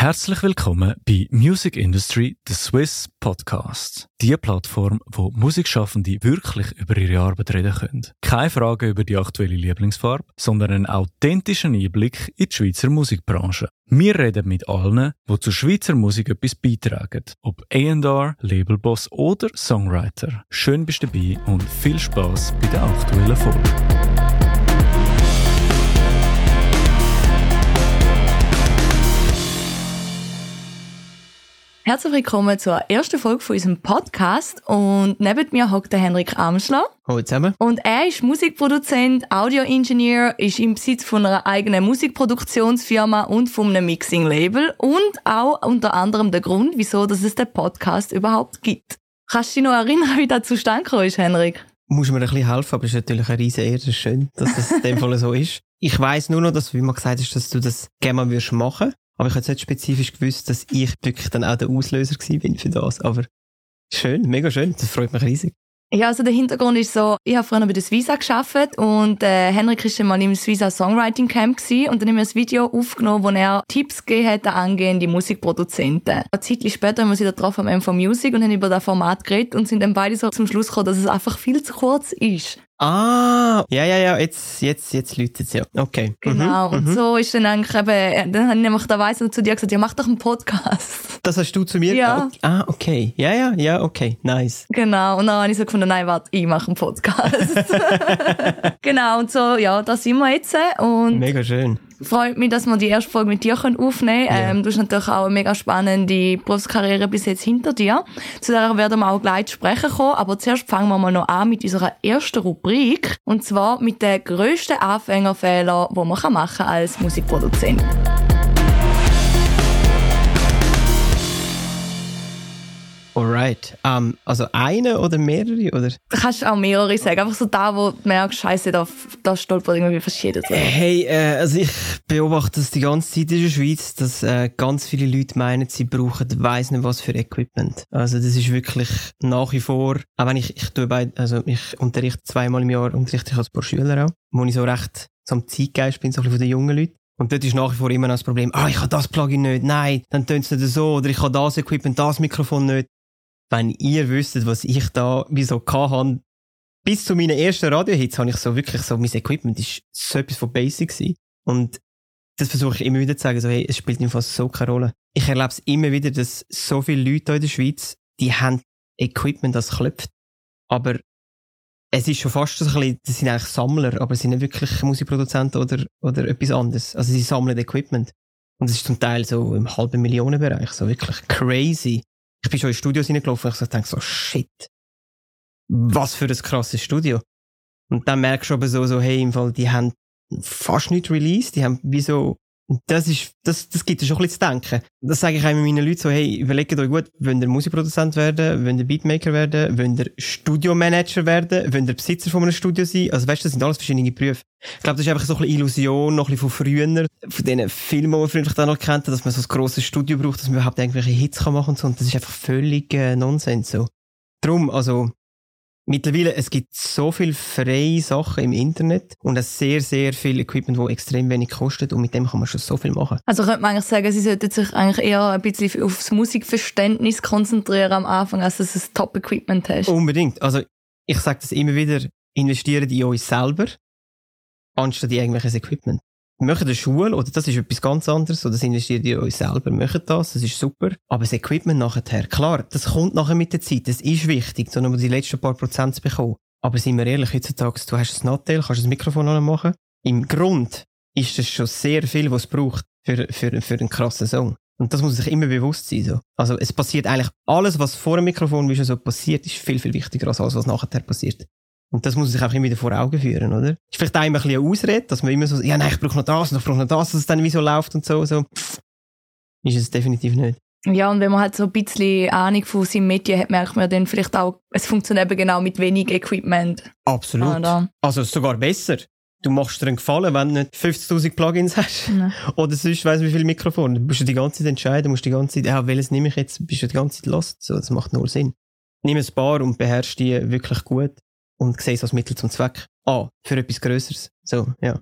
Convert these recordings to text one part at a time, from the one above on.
Herzlich willkommen bei Music Industry, the Swiss Podcast. Die Plattform, wo Musikschaffende wirklich über ihre Arbeit reden können. Keine Frage über die aktuelle Lieblingsfarbe, sondern einen authentischen Einblick in die Schweizer Musikbranche. Wir reden mit allen, die zur Schweizer Musik etwas beitragen. Ob A&R, Labelboss oder Songwriter. Schön bist du dabei und viel Spaß bei der aktuellen Folge. Herzlich willkommen zur ersten Folge von unserem Podcast. Und neben mir hockt der Henrik Amschler. Hallo zusammen. Und er ist Musikproduzent, Audioingenieur, ist im Besitz von einer eigenen Musikproduktionsfirma und von einem Mixing-Label und auch unter anderem der Grund, wieso dass es den Podcast überhaupt gibt. Kannst du dich noch erinnern, wie das zustande gekommen ist, Henrik? Muss mir ein bisschen helfen, aber es ist natürlich eine riesen Ehre, es ist schön, dass das in dem Fall so ist. Ich weiss nur noch, dass, wie man gesagt hat, dass du das gerne mal machen würdest. Aber ich habe jetzt nicht spezifisch gewusst, dass ich wirklich dann auch der Auslöser bin für das. Aber schön, mega schön. Das freut mich riesig. Ja, also der Hintergrund ist so, ich habe früher bei der Svisa geschafft und äh, Henrik ist mal im Svisa Songwriting Camp gewesen, und dann haben wir ein Video aufgenommen, wo er Tipps gegeben hat an angehende Musikproduzenten. Eine Zeit später haben wir sie da drauf am MV Music und haben über das Format geredet und sind dann beide so zum Schluss gekommen, dass es einfach viel zu kurz ist. Ah, ja, ja, ja, jetzt, jetzt, jetzt läutet es ja. Okay. Mhm, genau. Mhm, und so ist dann eigentlich eben, dann habe ich nämlich da weiss zu dir gesagt, ja, mach doch einen Podcast. Das hast du zu mir ja. gesagt? Ah, okay. Ja, ja, ja, okay. Nice. Genau. Und dann habe ich so gefunden, nein, warte, ich mache einen Podcast. genau. Und so, ja, da sind wir jetzt. Und Mega schön freut mich, dass wir die erste Folge mit dir aufnehmen können. Ja. Ähm, du hast natürlich auch eine mega spannende Berufskarriere bis jetzt hinter dir. Zu der werden wir auch gleich sprechen kommen. Aber zuerst fangen wir mal noch an mit unserer ersten Rubrik. Und zwar mit den grössten Anfängerfehlern, die man machen kann als Musikproduzent. Alright. Um, also eine oder mehrere? Oder? Du kannst auch mehrere sagen. Einfach so da, wo du merkst, Scheiße, da, da stolpert irgendwie verschieden. Hey, äh, also ich beobachte das die ganze Zeit in der Schweiz, dass äh, ganz viele Leute meinen, sie brauchen weiss nicht was für Equipment. Also das ist wirklich nach wie vor, auch wenn ich, ich tue bei, also ich unterrichte zweimal im Jahr, unterrichte ich als paar Schüler auch, wo ich so recht so am Zeitgeist bin, so ein bisschen von den jungen Leuten. Und dort ist nach wie vor immer noch das Problem, ah, ich habe das Plugin nicht, nein, dann tönt es nicht so, oder ich habe das Equipment, das Mikrofon nicht wenn ihr wüsstet, was ich da wieso hatte, bis zu meinen ersten Radiohits habe ich so wirklich so, mein Equipment ist so etwas von Basic gewesen. Und das versuche ich immer wieder zu sagen, so, hey, es spielt einfach so keine Rolle. Ich erlebe es immer wieder, dass so viele Leute in der Schweiz, die haben Equipment, das klopft. Aber es ist schon fast so ein bisschen, das sind eigentlich Sammler, aber sie sind nicht wirklich Musikproduzenten oder, oder etwas anderes. Also sie sammeln Equipment. Und es ist zum Teil so im halben Millionenbereich, so wirklich crazy ich bin schon in Studios hineingelaufen und ich dachte so, shit, was für ein krasses Studio. Und dann merkst du aber so, so, hey, im Fall, die haben fast nicht released, die haben wie so, das ist, das, das gibt dir schon ein bisschen zu denken. Das sage ich immer meinen Leuten so, hey, überlegt euch gut, wollt ihr Musikproduzent werden, wollt ihr Beatmaker werden, wollt ihr Studiomanager werden, wollt ihr Besitzer von einem Studio sein? Also weißt du, das sind alles verschiedene Berufe. Ich glaube, das ist einfach so ein bisschen Illusion, noch ein bisschen von früher, von diesen Filmen, die man früher dann noch kennt, dass man so ein grosses Studio braucht, dass man überhaupt irgendwelche Hits kann machen und so. Und das ist einfach völlig äh, Nonsens, so. Drum, also, Mittlerweile, es gibt so viel freie Sachen im Internet und es sehr, sehr viel Equipment, das extrem wenig kostet und mit dem kann man schon so viel machen. Also könnte man eigentlich sagen, sie sollten sich eigentlich eher ein bisschen aufs Musikverständnis konzentrieren am Anfang, als dass es Top-Equipment hast. Unbedingt. Also ich sage das immer wieder, investieren in euch selber, anstatt in irgendwelches Equipment machen eine Schule, oder das ist etwas ganz anderes, oder das investiert ihr euch selber, machen das, das ist super. Aber das Equipment nachher, klar, das kommt nachher mit der Zeit, das ist wichtig, so nur die letzten paar Prozent zu bekommen. Aber sind wir ehrlich, heutzutage, du hast ein Nattel, kannst das Mikrofon machen. Im Grund ist das schon sehr viel, was es braucht für, für, für einen krassen Song. Und das muss sich immer bewusst sein. So. Also es passiert eigentlich alles, was vor dem Mikrofon wie schon so passiert, ist viel, viel wichtiger als alles, was nachher passiert. Und das muss man sich einfach immer wieder vor Augen führen, oder? Ist vielleicht auch immer ein bisschen eine Ausrede, dass man immer so, ja, nein, ich brauche noch das und ich brauche noch das, dass es dann wie so läuft und so, so. Ist es definitiv nicht. Ja, und wenn man halt so ein bisschen Ahnung von seinem Medien hat, merkt man dann vielleicht auch, es funktioniert eben genau mit wenig Equipment. Absolut. Oder? Also sogar besser. Du machst dir einen Gefallen, wenn du nicht 50.000 Plugins hast. Nein. Oder sonst weiss wie viel Mikrofon. Du musst die ganze Zeit entscheiden, musst die ganze Zeit, ja, welches nehme ich jetzt, bist du die ganze Zeit lost. So, das macht null Sinn. Nimm ein paar und beherrsch die wirklich gut und sehe es als Mittel zum Zweck. Ah, für etwas Größeres. So, ja.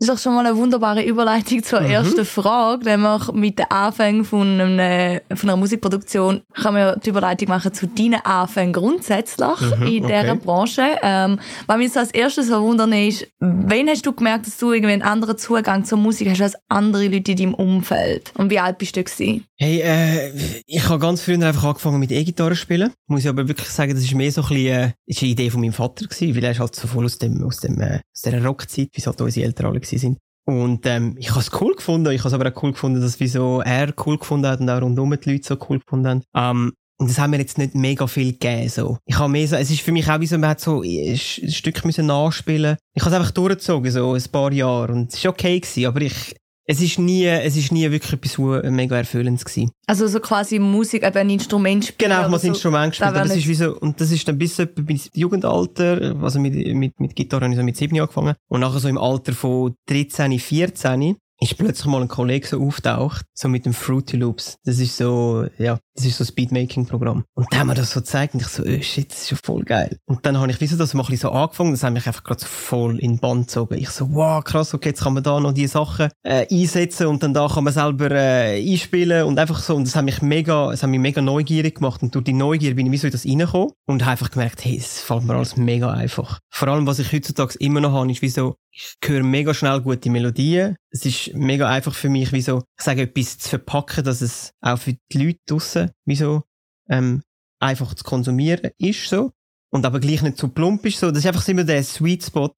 Das ist doch schon mal eine wunderbare Überleitung zur mhm. ersten Frage, nämlich mit den Anfängen von, einem, von einer Musikproduktion kann man ja die Überleitung machen zu deinen Anfängen grundsätzlich mhm, in dieser okay. Branche. Ähm, was mich als erstes so wundern ist, wann hast du gemerkt, dass du irgendwie einen anderen Zugang zur Musik hast als andere Leute in deinem Umfeld? Und wie alt bist du gewesen? Hey, äh, ich habe ganz früh einfach angefangen mit E-Gitarre spielen. Muss ich aber wirklich sagen, das ist mehr so ein bisschen, äh, ist eine Idee von meinem Vater gewesen, weil er ist halt so voll aus dem, aus dem, äh, aus dieser Rockzeit, wie es halt unsere Eltern alle sind. Und ähm, ich habe es cool gefunden. Ich habe es aber auch cool gefunden, dass wieso er cool gefunden hat und auch rundum die Leute so cool gefunden haben. Ähm, und das haben mir jetzt nicht mega viel gegeben, so. Ich habe mehr so, es ist für mich auch wie so, man hat so ein Stück müssen nachspielen. Ich habe es einfach durchgezogen, so ein paar Jahre. Und es war okay gewesen, aber ich, es ist nie, es ist nie wirklich etwas mega Erfüllendes gewesen. Also so quasi Musik, eben ein Instrument spielen. Genau, ich muss so, Instrument gespielt, aber es ist wie so, und das ist dann bis etwa bis Jugendalter, also mit, mit, mit Gitarre habe ich so mit sieben angefangen. Und nachher so im Alter von 13, 14, ist plötzlich mal ein Kollege so auftaucht, so mit dem Fruity Loops. Das ist so, ja, das ist so ein Speedmaking-Programm. Und dann haben wir das so gezeigt und ich so, oh shit, das ist ja voll geil. Und dann habe ich, wieso das mal so angefangen, das hat mich einfach gerade so voll in den Band gezogen. Ich so, wow, krass, okay, jetzt kann man da noch die Sachen äh, einsetzen und dann da kann man selber äh, einspielen und einfach so, und das hat mich mega, das hat mich mega neugierig gemacht und durch die Neugier bin ich wie so in das reingekommen und habe einfach gemerkt, hey, es fällt mir alles mega einfach. Vor allem, was ich heutzutage immer noch habe, ist wie so, ich höre mega schnell gute Melodien. Es ist mega einfach für mich, wie so, ich sage, etwas zu verpacken, dass es auch für die Leute draussen, wie so, ähm, einfach zu konsumieren ist, so. Und aber gleich nicht zu plump ist, so. Das ist einfach immer der Sweet Spot.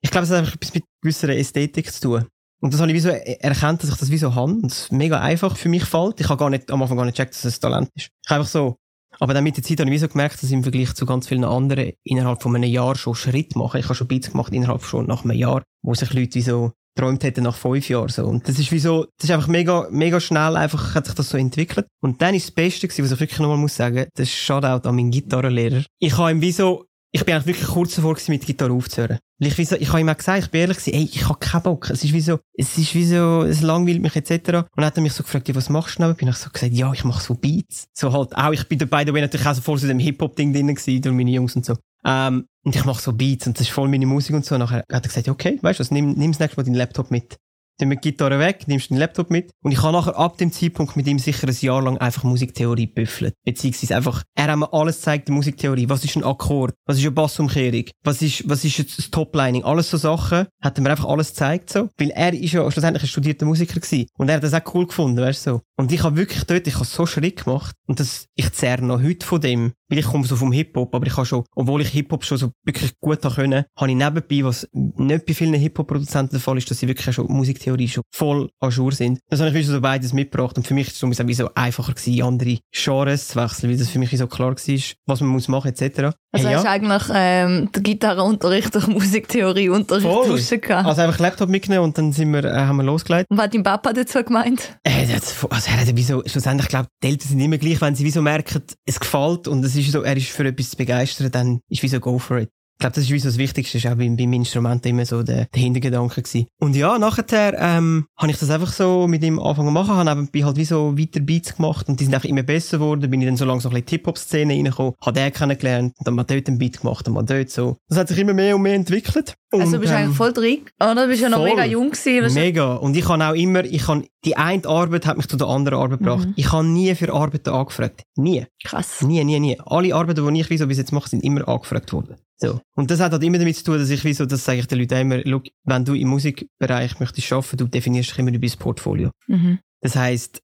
Ich glaube, es hat einfach etwas mit gewisser Ästhetik zu tun. Und das habe ich wie so erkannt, dass ich das wie so habe. Und es mega einfach für mich fällt. Ich habe gar nicht, am Anfang gar nicht gecheckt, dass es Talent ist. Ich habe einfach so, aber dann mit der Zeit habe ich wie gemerkt, dass ich im Vergleich zu ganz vielen anderen innerhalb von einem Jahr schon Schritt mache. Ich habe schon Beats gemacht innerhalb schon nach einem Jahr, wo sich Leute wie so träumt hätten nach fünf Jahren so. Und das ist wie so, das ist einfach mega, mega schnell einfach hat sich das so entwickelt. Und dann ist das Beste gewesen, was ich wirklich nochmal muss sagen, das Shoutout an meinen Gitarrenlehrer. Ich habe ihm wie so, ich bin eigentlich wirklich kurz davor gewesen, mit Gitarre aufzuhören. Weil ich, wie so, ich habe ihm auch gesagt, ich bin ehrlich gewesen, ey, ich habe keinen Bock. Es ist wie so, es ist wie so, es langweilt mich etc. Und dann hat er mich so gefragt, ja, was machst du noch? Bin ich so gesagt, ja, ich mache so Beats. So halt auch, ich bin dabei, da natürlich auch so voll so dem Hip-Hop-Ding drin gewesen, durch meine Jungs und so. Ähm, und ich mache so Beats und das ist voll meine Musik und so. Und nachher hat er gesagt, okay, weißt du was, nimm, nimm das nächste Mal deinen Laptop mit dann mit Gitarre weg, nimmst den Laptop mit. Und ich habe nachher ab dem Zeitpunkt mit ihm sicher ein Jahr lang einfach Musiktheorie büffelt. Beziehungsweise einfach, er hat mir alles gezeigt, die Musiktheorie. Was ist ein Akkord? Was ist eine Bassumkehrung? Was ist, was ist das Toplining? Alles so Sachen. Hat er mir einfach alles gezeigt, so. Weil er ist ja schlussendlich ein studierter Musiker gewesen. Und er hat das auch cool gefunden, weißt du. Und ich habe wirklich dort, ich habe so Schritt gemacht. Und das, ich zehre noch heute von dem. Weil ich komme so vom Hip-Hop, aber ich habe schon, obwohl ich Hip-Hop schon so wirklich gut haben können, habe ich nebenbei, was nicht bei vielen Hip-Hop-Produzenten der Fall ist, dass sie wirklich schon Musiktheorie schon voll an Jour sind. Das habe ich so beides mitgebracht und für mich ist es wie so einfacher gewesen, andere Genres zu wechseln, weil das für mich so klar war, was man muss machen, etc. Also hey, hast ja. eigentlich ähm, der Gitarrenunterricht durch Musiktheorieunterricht tauschen gehabt? Also einfach Laptop mitgenommen und dann sind wir, äh, haben wir losgelegt. Und was hat dein Papa dazu gemeint? Äh, das, also er hat wieso, schlussendlich, ich glaube, die Eltern sind immer gleich, wenn sie wieso merken, es gefällt und es ist so, er ist für etwas zu begeistern, dann ist wie so go for it. Ich glaube, das ist so das Wichtigste, ist auch beim, beim Instrument immer so der, der Hintergedanke gewesen. Und ja, nachher, ähm, habe ich das einfach so mit ihm angefangen zu machen, habe nebenbei halt wie so weiter Beats gemacht und die sind einfach immer besser geworden, bin ich dann so langsam ein bisschen Hip-Hop-Szene reingekommen, habe den kennengelernt, und dann mal dort einen Beat gemacht, und mal dort so. Das hat sich immer mehr und mehr entwickelt. Und, also bist du eigentlich ähm, voll drin, oder? Du bist ja noch mega jung gewesen. Mega. Und ich habe auch immer, ich habe, die eine Arbeit hat mich zu der anderen Arbeit gebracht. Mhm. Ich habe nie für Arbeiten angefragt. Nie. Krass. Nie, nie, nie. Alle Arbeiten, die ich wie so bis jetzt mache, sind immer angefragt worden. So. Und das hat halt immer damit zu tun, dass ich wie so, das sage ich den Leuten immer, look, wenn du im Musikbereich möchtest arbeiten, du definierst dich immer über das Portfolio. Mhm. Das heisst,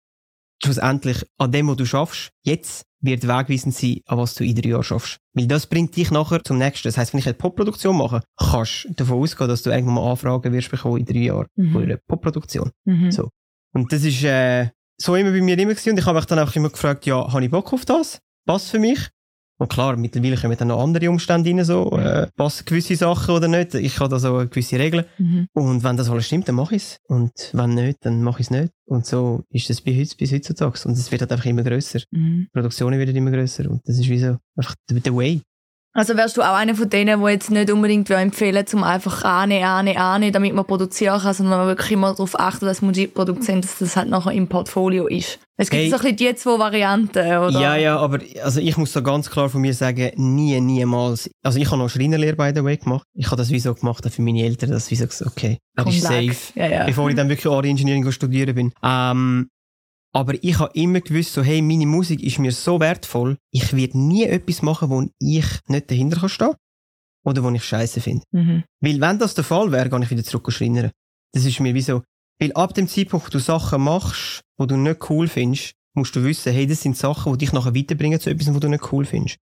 schlussendlich, an dem, was du schaffst, jetzt wird wegweisend sein, an was du in drei Jahren schaffst. Weil das bringt dich nachher zum nächsten. Das heisst, wenn ich eine Popproduktion mache, kannst du davon ausgehen, dass du irgendwann mal Anfragen wirst bekommen in drei Jahren mhm. von einer Popproduktion. Mhm. So. Und das ist, äh, so immer bei mir immer gewesen. Und ich habe mich dann einfach immer gefragt, ja, habe ich Bock auf das? Passt für mich? Und klar, mittlerweile kommen dann noch andere Umstände rein, so, äh, passen gewisse Sachen oder nicht. Ich habe da so gewisse Regeln. Mhm. Und wenn das alles stimmt, dann mache ich es. Und wenn nicht, dann mache ich es nicht. Und so ist das bis, heute, bis heutzutage. Und es wird halt einfach immer grösser. Mhm. Die Produktionen werden immer grösser. Und das ist wie so einfach der Way. Also wärst du auch einer von denen, die jetzt nicht unbedingt empfehlen, zum einfach annehmen, annehmen, annehmen, damit man produzieren kann, sondern man wirklich immer darauf achten, dass Musikproduzent, dass das halt nachher im Portfolio ist. Es gibt hey. so ein bisschen die zwei Varianten, oder? Ja, ja, aber also ich muss so ganz klar von mir sagen, nie, niemals. Also ich habe noch Schreinerlehre by the way gemacht. Ich habe das wie so gemacht, für meine Eltern, das wie so gesagt, okay, das ist safe. Ja, ja. Bevor ich dann wirklich Art Engineering studieren bin. Ähm, aber ich habe immer gewusst, so, hey, meine Musik ist mir so wertvoll, ich werde nie etwas machen, wo ich nicht dahinter kann stehen oder wo ich scheiße finde. Mhm. Weil wenn das der Fall wäre, gehe ich wieder zurück und schreinern. Das ist mir wie so, weil ab dem Zeitpunkt, wo du Sachen machst, wo du nicht cool findest, musst du wissen, hey, das sind Sachen, die dich nachher weiterbringen zu etwas, wo du nicht cool findest.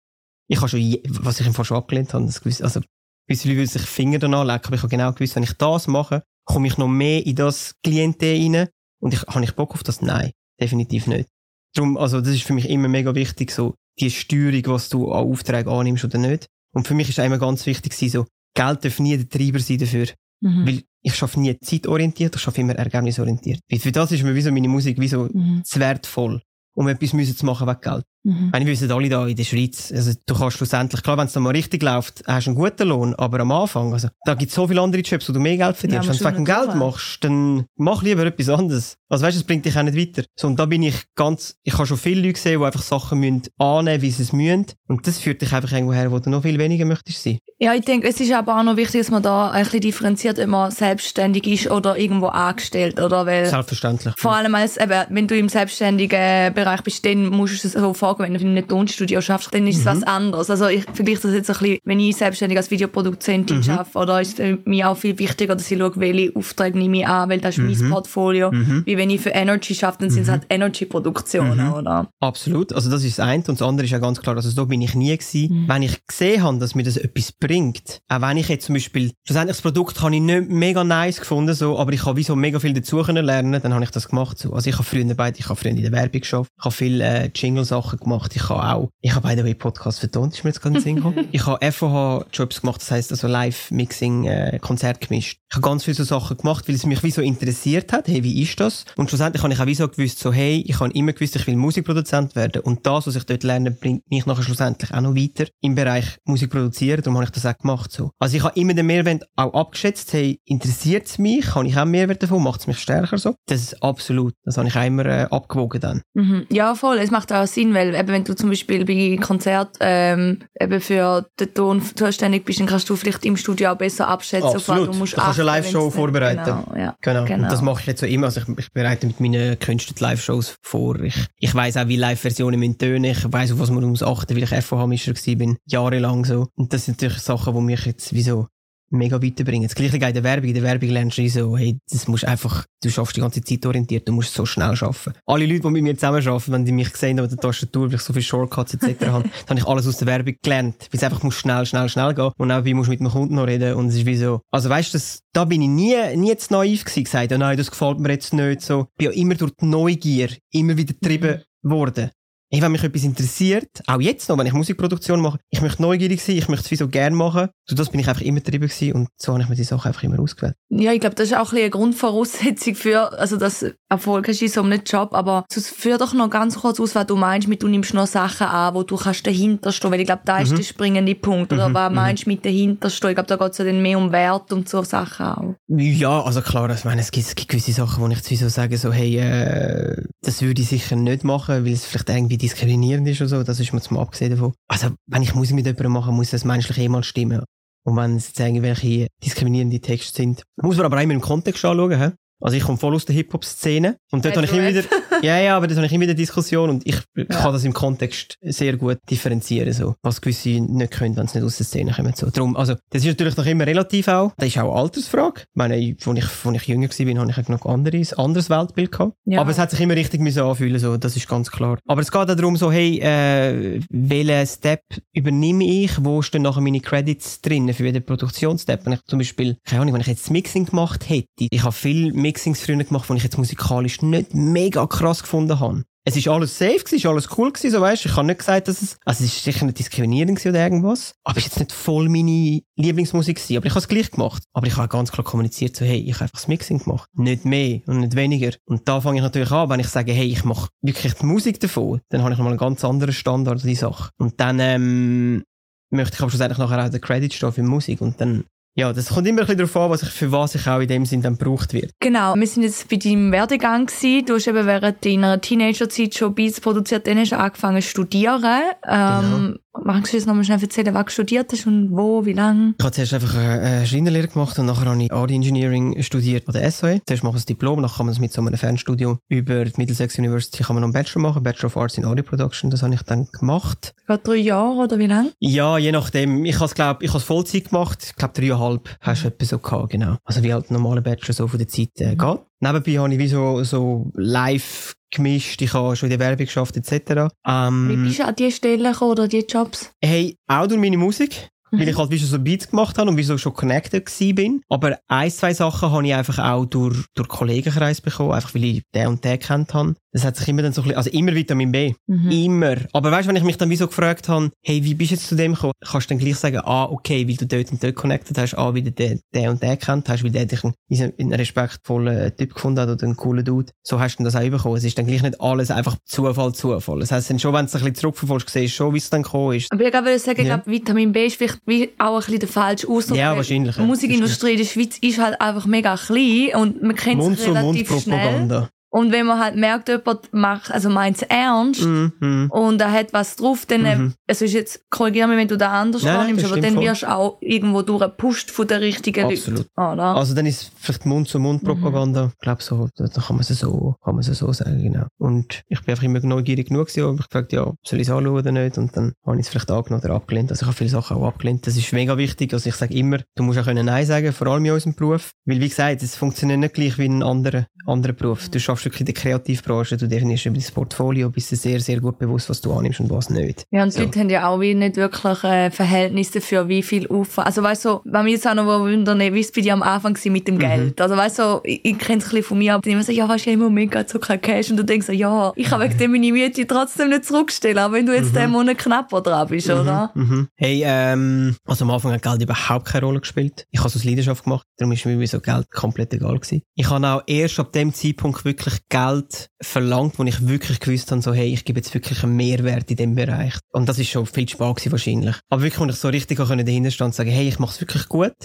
Ich habe schon, je, was ich im schon abgelehnt habe, das gewusst, also, gewisse Leute sich Finger danach lecken, aber ich habe genau gewusst, wenn ich das mache, komme ich noch mehr in das Klientel rein und ich, habe ich Bock auf das? Nein definitiv nicht. Darum, also das ist für mich immer mega wichtig, so die Steuerung, was du an Aufträgen annimmst oder nicht. Und für mich ist immer ganz wichtig, so Geld darf nie der Treiber sein dafür. Mhm. Weil ich schaffe nie zeitorientiert, ich schaffe immer ergebnisorientiert. Für das ist mir wie so meine Musik wie so mhm. zu wertvoll, um etwas müssen zu machen wegen Geld. Mhm. Wir wissen alle da in der Schweiz, also du kannst schlussendlich, klar, wenn es dann mal richtig läuft, hast du einen guten Lohn, aber am Anfang, also da gibt es so viele andere Jobs, wo du mehr Geld verdienst. Ja, wenn du wegen Geld machen. machst, dann mach lieber etwas anderes. Also weißt du, es bringt dich auch nicht weiter. So, und da bin ich ganz, ich habe schon viele Leute gesehen, die einfach Sachen müssen annehmen, wie sie es müssen. Und das führt dich einfach irgendwo her, wo du noch viel weniger möchtest sein. Ja, ich denke, es ist aber auch noch wichtig, dass man da ein bisschen differenziert, ob man selbstständig ist oder irgendwo angestellt, oder? Weil Selbstverständlich. Vor allem als, eben, wenn du im selbstständigen Bereich bist, dann musst du es so vorgehen, wenn du nicht Tonstudio schaffst, dann ist es mhm. was anderes. Also ich vergleiche das jetzt ein bisschen, wenn ich selbstständig als Videoproduzentin mhm. arbeite, oder ist es mir auch viel wichtiger, dass ich schaue, welche Aufträge nehme ich an, weil das ist mhm. mein Portfolio. Mhm. Wie wenn ich für Energy schaffe, dann sind es mhm. halt Energy-Produktionen, mhm. oder? Absolut. Also das ist das eine. Und das andere ist ja ganz klar, also da bin ich nie gewesen. Wenn ich gesehen habe, dass mir das etwas bringt, auch wenn ich jetzt zum Beispiel, schlussendlich das Produkt habe ich nicht mega nice gefunden, so, aber ich habe wie so mega viel dazu können lernen, dann habe ich das gemacht. So. Also ich habe früher ich habe früher in der Werbung geschafft, ich habe viel äh, Jingle-Sachen gemacht, ich habe auch, ich habe by the way Podcast vertont, ist mir jetzt in Sinn gekommen. ich habe FOH-Jobs gemacht, das heisst also Live-Mixing, äh, Konzert gemischt. Ich habe ganz viele so Sachen gemacht, weil es mich wie so interessiert hat, hey, wie ist das? Und schlussendlich habe ich auch wie so gewusst, so, hey, ich habe immer gewusst, ich will Musikproduzent werden. Und das, was ich dort lerne, bringt mich nachher schlussendlich auch noch weiter im Bereich Musik produzieren. Darum habe ich das auch gemacht, so. Also ich habe immer den Mehrwert auch abgeschätzt, hey, interessiert es mich? Habe ich auch Mehrwert davon? Macht es mich stärker so? Das ist absolut. Das habe ich auch immer äh, abgewogen dann. Mhm. Ja, voll. Es macht auch Sinn, weil eben, wenn du zum Beispiel bei Konzert ähm, eben für den Ton zuständig bist, dann kannst du vielleicht im Studio auch besser abschätzen, Absolut. du musst du kannst eine Live-Show vorbereiten. Genau, ja. genau. genau. Und das mache ich jetzt so immer. Also ich, ich bereite mit meinen Künsten Live-Shows vor. Ich, ich weiss auch, wie Live-Versionen müssen tönen. Ich weiss, auf was man muss achten, weil ich FOH-Mischer war, jahrelang so. Und das sind natürlich Sachen, die mich jetzt wieso mega weiterbringen. Das gleiche geht in der Werbung. In der Werbung lernst du so, hey, das musst einfach, du schaffst die ganze Zeit orientiert, du musst so schnell schaffen. Alle Leute, die mit mir zusammen arbeiten, wenn die mich gesehen haben, der Tastatur, weil ich so viele Shortcuts etc. habe, dann habe ich alles aus der Werbung gelernt. Weil es einfach muss schnell, schnell, schnell gehen. Und auch, wie musst du mit dem Kunden noch reden. Und es ist wie so, also weißt du, da bin ich nie, nie jetzt naiv gewesen, gesagt, oh nein, das gefällt mir jetzt nicht so. Ich bin ja immer durch die Neugier immer wieder getrieben worden. Hey, wenn mich etwas interessiert, auch jetzt noch, wenn ich Musikproduktion mache, ich möchte neugierig sein, ich möchte es so gerne machen. So das bin ich einfach immer drüber gewesen und so habe ich mir die Sachen einfach immer ausgewählt. Ja, ich glaube, das ist auch ein eine Grundvoraussetzung für, also das Erfolg hast in so einem Job, aber führ doch noch ganz kurz aus, was du meinst mit, du nimmst noch Sachen an, wo du kannst dahinter stehen, weil ich glaube, da ist mhm. der springende Punkt, oder mhm. was mhm. meinst du mit dahinter stehen? Ich glaube, da geht es ja dann mehr um Wert und so Sachen auch. Ja, also klar, ich meine, es gibt, es gibt gewisse Sachen, wo ich so sage, so, hey, äh, das würde ich sicher nicht machen, weil es vielleicht irgendwie diskriminierend ist oder so, das ist mir zum abgesehen davon. Also, wenn ich Musik mit jemandem mache, muss das menschlich eh mal stimmen. Und wenn es jetzt irgendwelche diskriminierende Texte sind, muss man aber auch immer im Kontext anschauen, he? Also ich komme voll aus der Hip-Hop-Szene und dort habe ich immer wieder, ja, ja, aber dort habe ich immer wieder Diskussion und ich ja. kann das im Kontext sehr gut differenzieren, so. Was gewisse nicht können, wenn sie nicht aus der Szene kommen, so. Drum, also, das ist natürlich noch immer relativ auch. Das ist auch eine Altersfrage. Ich meine, als ich, als ich jünger war, habe ich noch anderes, anderes Weltbild gehabt. Ja. Aber es hat sich immer richtig müssen anfühlen, so. Das ist ganz klar. Aber es geht auch darum, so, hey, äh, welchen Step übernehme ich? Wo stehen nachher meine Credits drin für jeden Produktionsstep? Wenn ich zum Beispiel, keine Ahnung, wenn ich jetzt das Mixing gemacht hätte, ich habe viel Mixings früher gemacht, die ich jetzt musikalisch nicht mega krass gefunden habe. Es ist alles safe es ist alles cool so weißt. Ich habe nicht gesagt, dass es, also es ist sicher nicht diskriminierend oder irgendwas. Aber es ist jetzt nicht voll meine Lieblingsmusik gewesen. Aber ich habe es gleich gemacht. Aber ich habe ganz klar kommuniziert, so, hey, ich habe einfach das Mixing gemacht. Nicht mehr und nicht weniger. Und da fange ich natürlich an, wenn ich sage, hey, ich mache wirklich die Musik davon, dann habe ich nochmal einen ganz anderen Standard an die Sache. Und dann, ähm, möchte ich aber schlussendlich nachher auch den Credit stehen für Musik und dann ja, das kommt immer ein bisschen darauf an, was ich, für was ich auch in dem Sinn dann gebraucht wird. Genau, wir sind jetzt bei deinem Werdegang gewesen. Du hast eben während deiner Teenagerzeit schon Beats produziert, dann hast du angefangen zu studieren. Ähm, Magst du jetzt nochmal schnell erzählen, was du studiert hast und wo, wie lange? Ich habe zuerst einfach eine Schreinerlehre gemacht und nachher habe ich Audio Engineering studiert an der SOE. Zuerst mache ich das Diplom, dann kann man es mit so einem Fernstudium über die Middlesex University kann man noch einen Bachelor machen, Bachelor of Arts in Audio Production, das habe ich dann gemacht. Gerade drei Jahre oder wie lange? Ja, je nachdem. Ich habe es, glaube ich, habe es Vollzeit gemacht. Ich glaube, dreieinhalb hast du etwa so gehabt, genau. Also wie halt ein normaler Bachelor so von der Zeit äh, geht. Nebenbei habe ich wie so, so live gemischt, ich habe schon in der Werbung geschafft, etc. Ähm, Wie bist du an diese Stellen gekommen oder die Jobs? Hey, auch durch meine Musik. Weil ich halt wie schon so Beats gemacht habe und wie so schon connected bin. Aber ein, zwei Sachen habe ich einfach auch durch, durch Kollegenkreis bekommen, einfach weil ich den und den kennt habe. Das hat sich immer dann so ein bisschen, also immer Vitamin B. Mhm. Immer. Aber weißt du, wenn ich mich dann wie so gefragt habe, hey, wie bist du jetzt zu dem gekommen? Kannst du dann gleich sagen, ah, okay, weil du dort und dort connected hast, ah, weil du den, den und den kennt hast, weil der dich einen, einen respektvollen Typ gefunden hat oder einen coolen Dude. So hast du das auch bekommen. Es ist dann gleich nicht alles einfach Zufall, Zufall. Das heisst, dann schon, wenn du es ein bisschen zurückverfolgst, siehst du schon, wie es dann gekommen ist. Aber ich würde sagen, ja. ich glaube, Vitamin B ist vielleicht wie auch ein bisschen der falsche Ausdruck. Ja, wahrscheinlich. Die Musikindustrie in der Schweiz ist halt einfach mega klein und man kennt es relativ Mund schnell. Und wenn man halt merkt, jemand macht, also meint es ernst mhm. und er hat was drauf, dann, mhm. also ist jetzt, korrigiere mich, wenn du da anders Nein, wahrnimmst, aber dann voll. wirst du auch irgendwo durchgepusht von den richtigen Absolut. Leuten. Oder? Also dann ist vielleicht Mund-zu-Mund-Propaganda. Mhm. Ich glaube so, da kann man es so, kann man es so sagen, genau. Und ich bin einfach immer neugierig genug gewesen, aber ich gefragt, ja, soll ich es anschauen oder nicht? Und dann habe ich es vielleicht angenommen oder abgelehnt. Also ich habe viele Sachen auch abgelehnt. Das ist mega wichtig. Also ich sage immer, du musst auch können Nein sagen, vor allem in unserem Beruf. Weil wie gesagt, es funktioniert nicht gleich wie in einem anderen, anderen Beruf. Du schaffst wirklich in der Kreativbranche, du definierst über das Portfolio, bist du sehr, sehr gut bewusst, was du annimmst und was nicht. Ja, und die Leute haben ja auch wie nicht wirklich ein Verhältnis dafür, wie viel Aufwand. Also weißt du, wenn wir jetzt auch noch wundern, wie es bei dir am Anfang war mit dem mhm. Geld. Also weißt du, ich, ich kenne es ein bisschen von mir, aber immer so, ja, hast du im Moment gerade so kein Cash und du denkst so, ja, ich kann wegen dem meine Miete trotzdem nicht zurückstellen, aber wenn du jetzt mhm. den Monat knapper dran bist, mhm. oder? Mhm. Hey, ähm, also am Anfang hat Geld überhaupt keine Rolle gespielt. Ich habe es aus Leidenschaft gemacht, darum ist mir so Geld komplett egal gewesen. Ich habe auch erst ab dem Zeitpunkt wirklich Geld Geld verlangt, wo ich wirklich gewusst habe, so, hey, ich gebe jetzt wirklich einen Mehrwert in dem Bereich. Und das ist schon viel Spaß wahrscheinlich. Aber wirklich, wo ich so richtig auch dahinter stand und sagen, hey, ich mache es wirklich gut.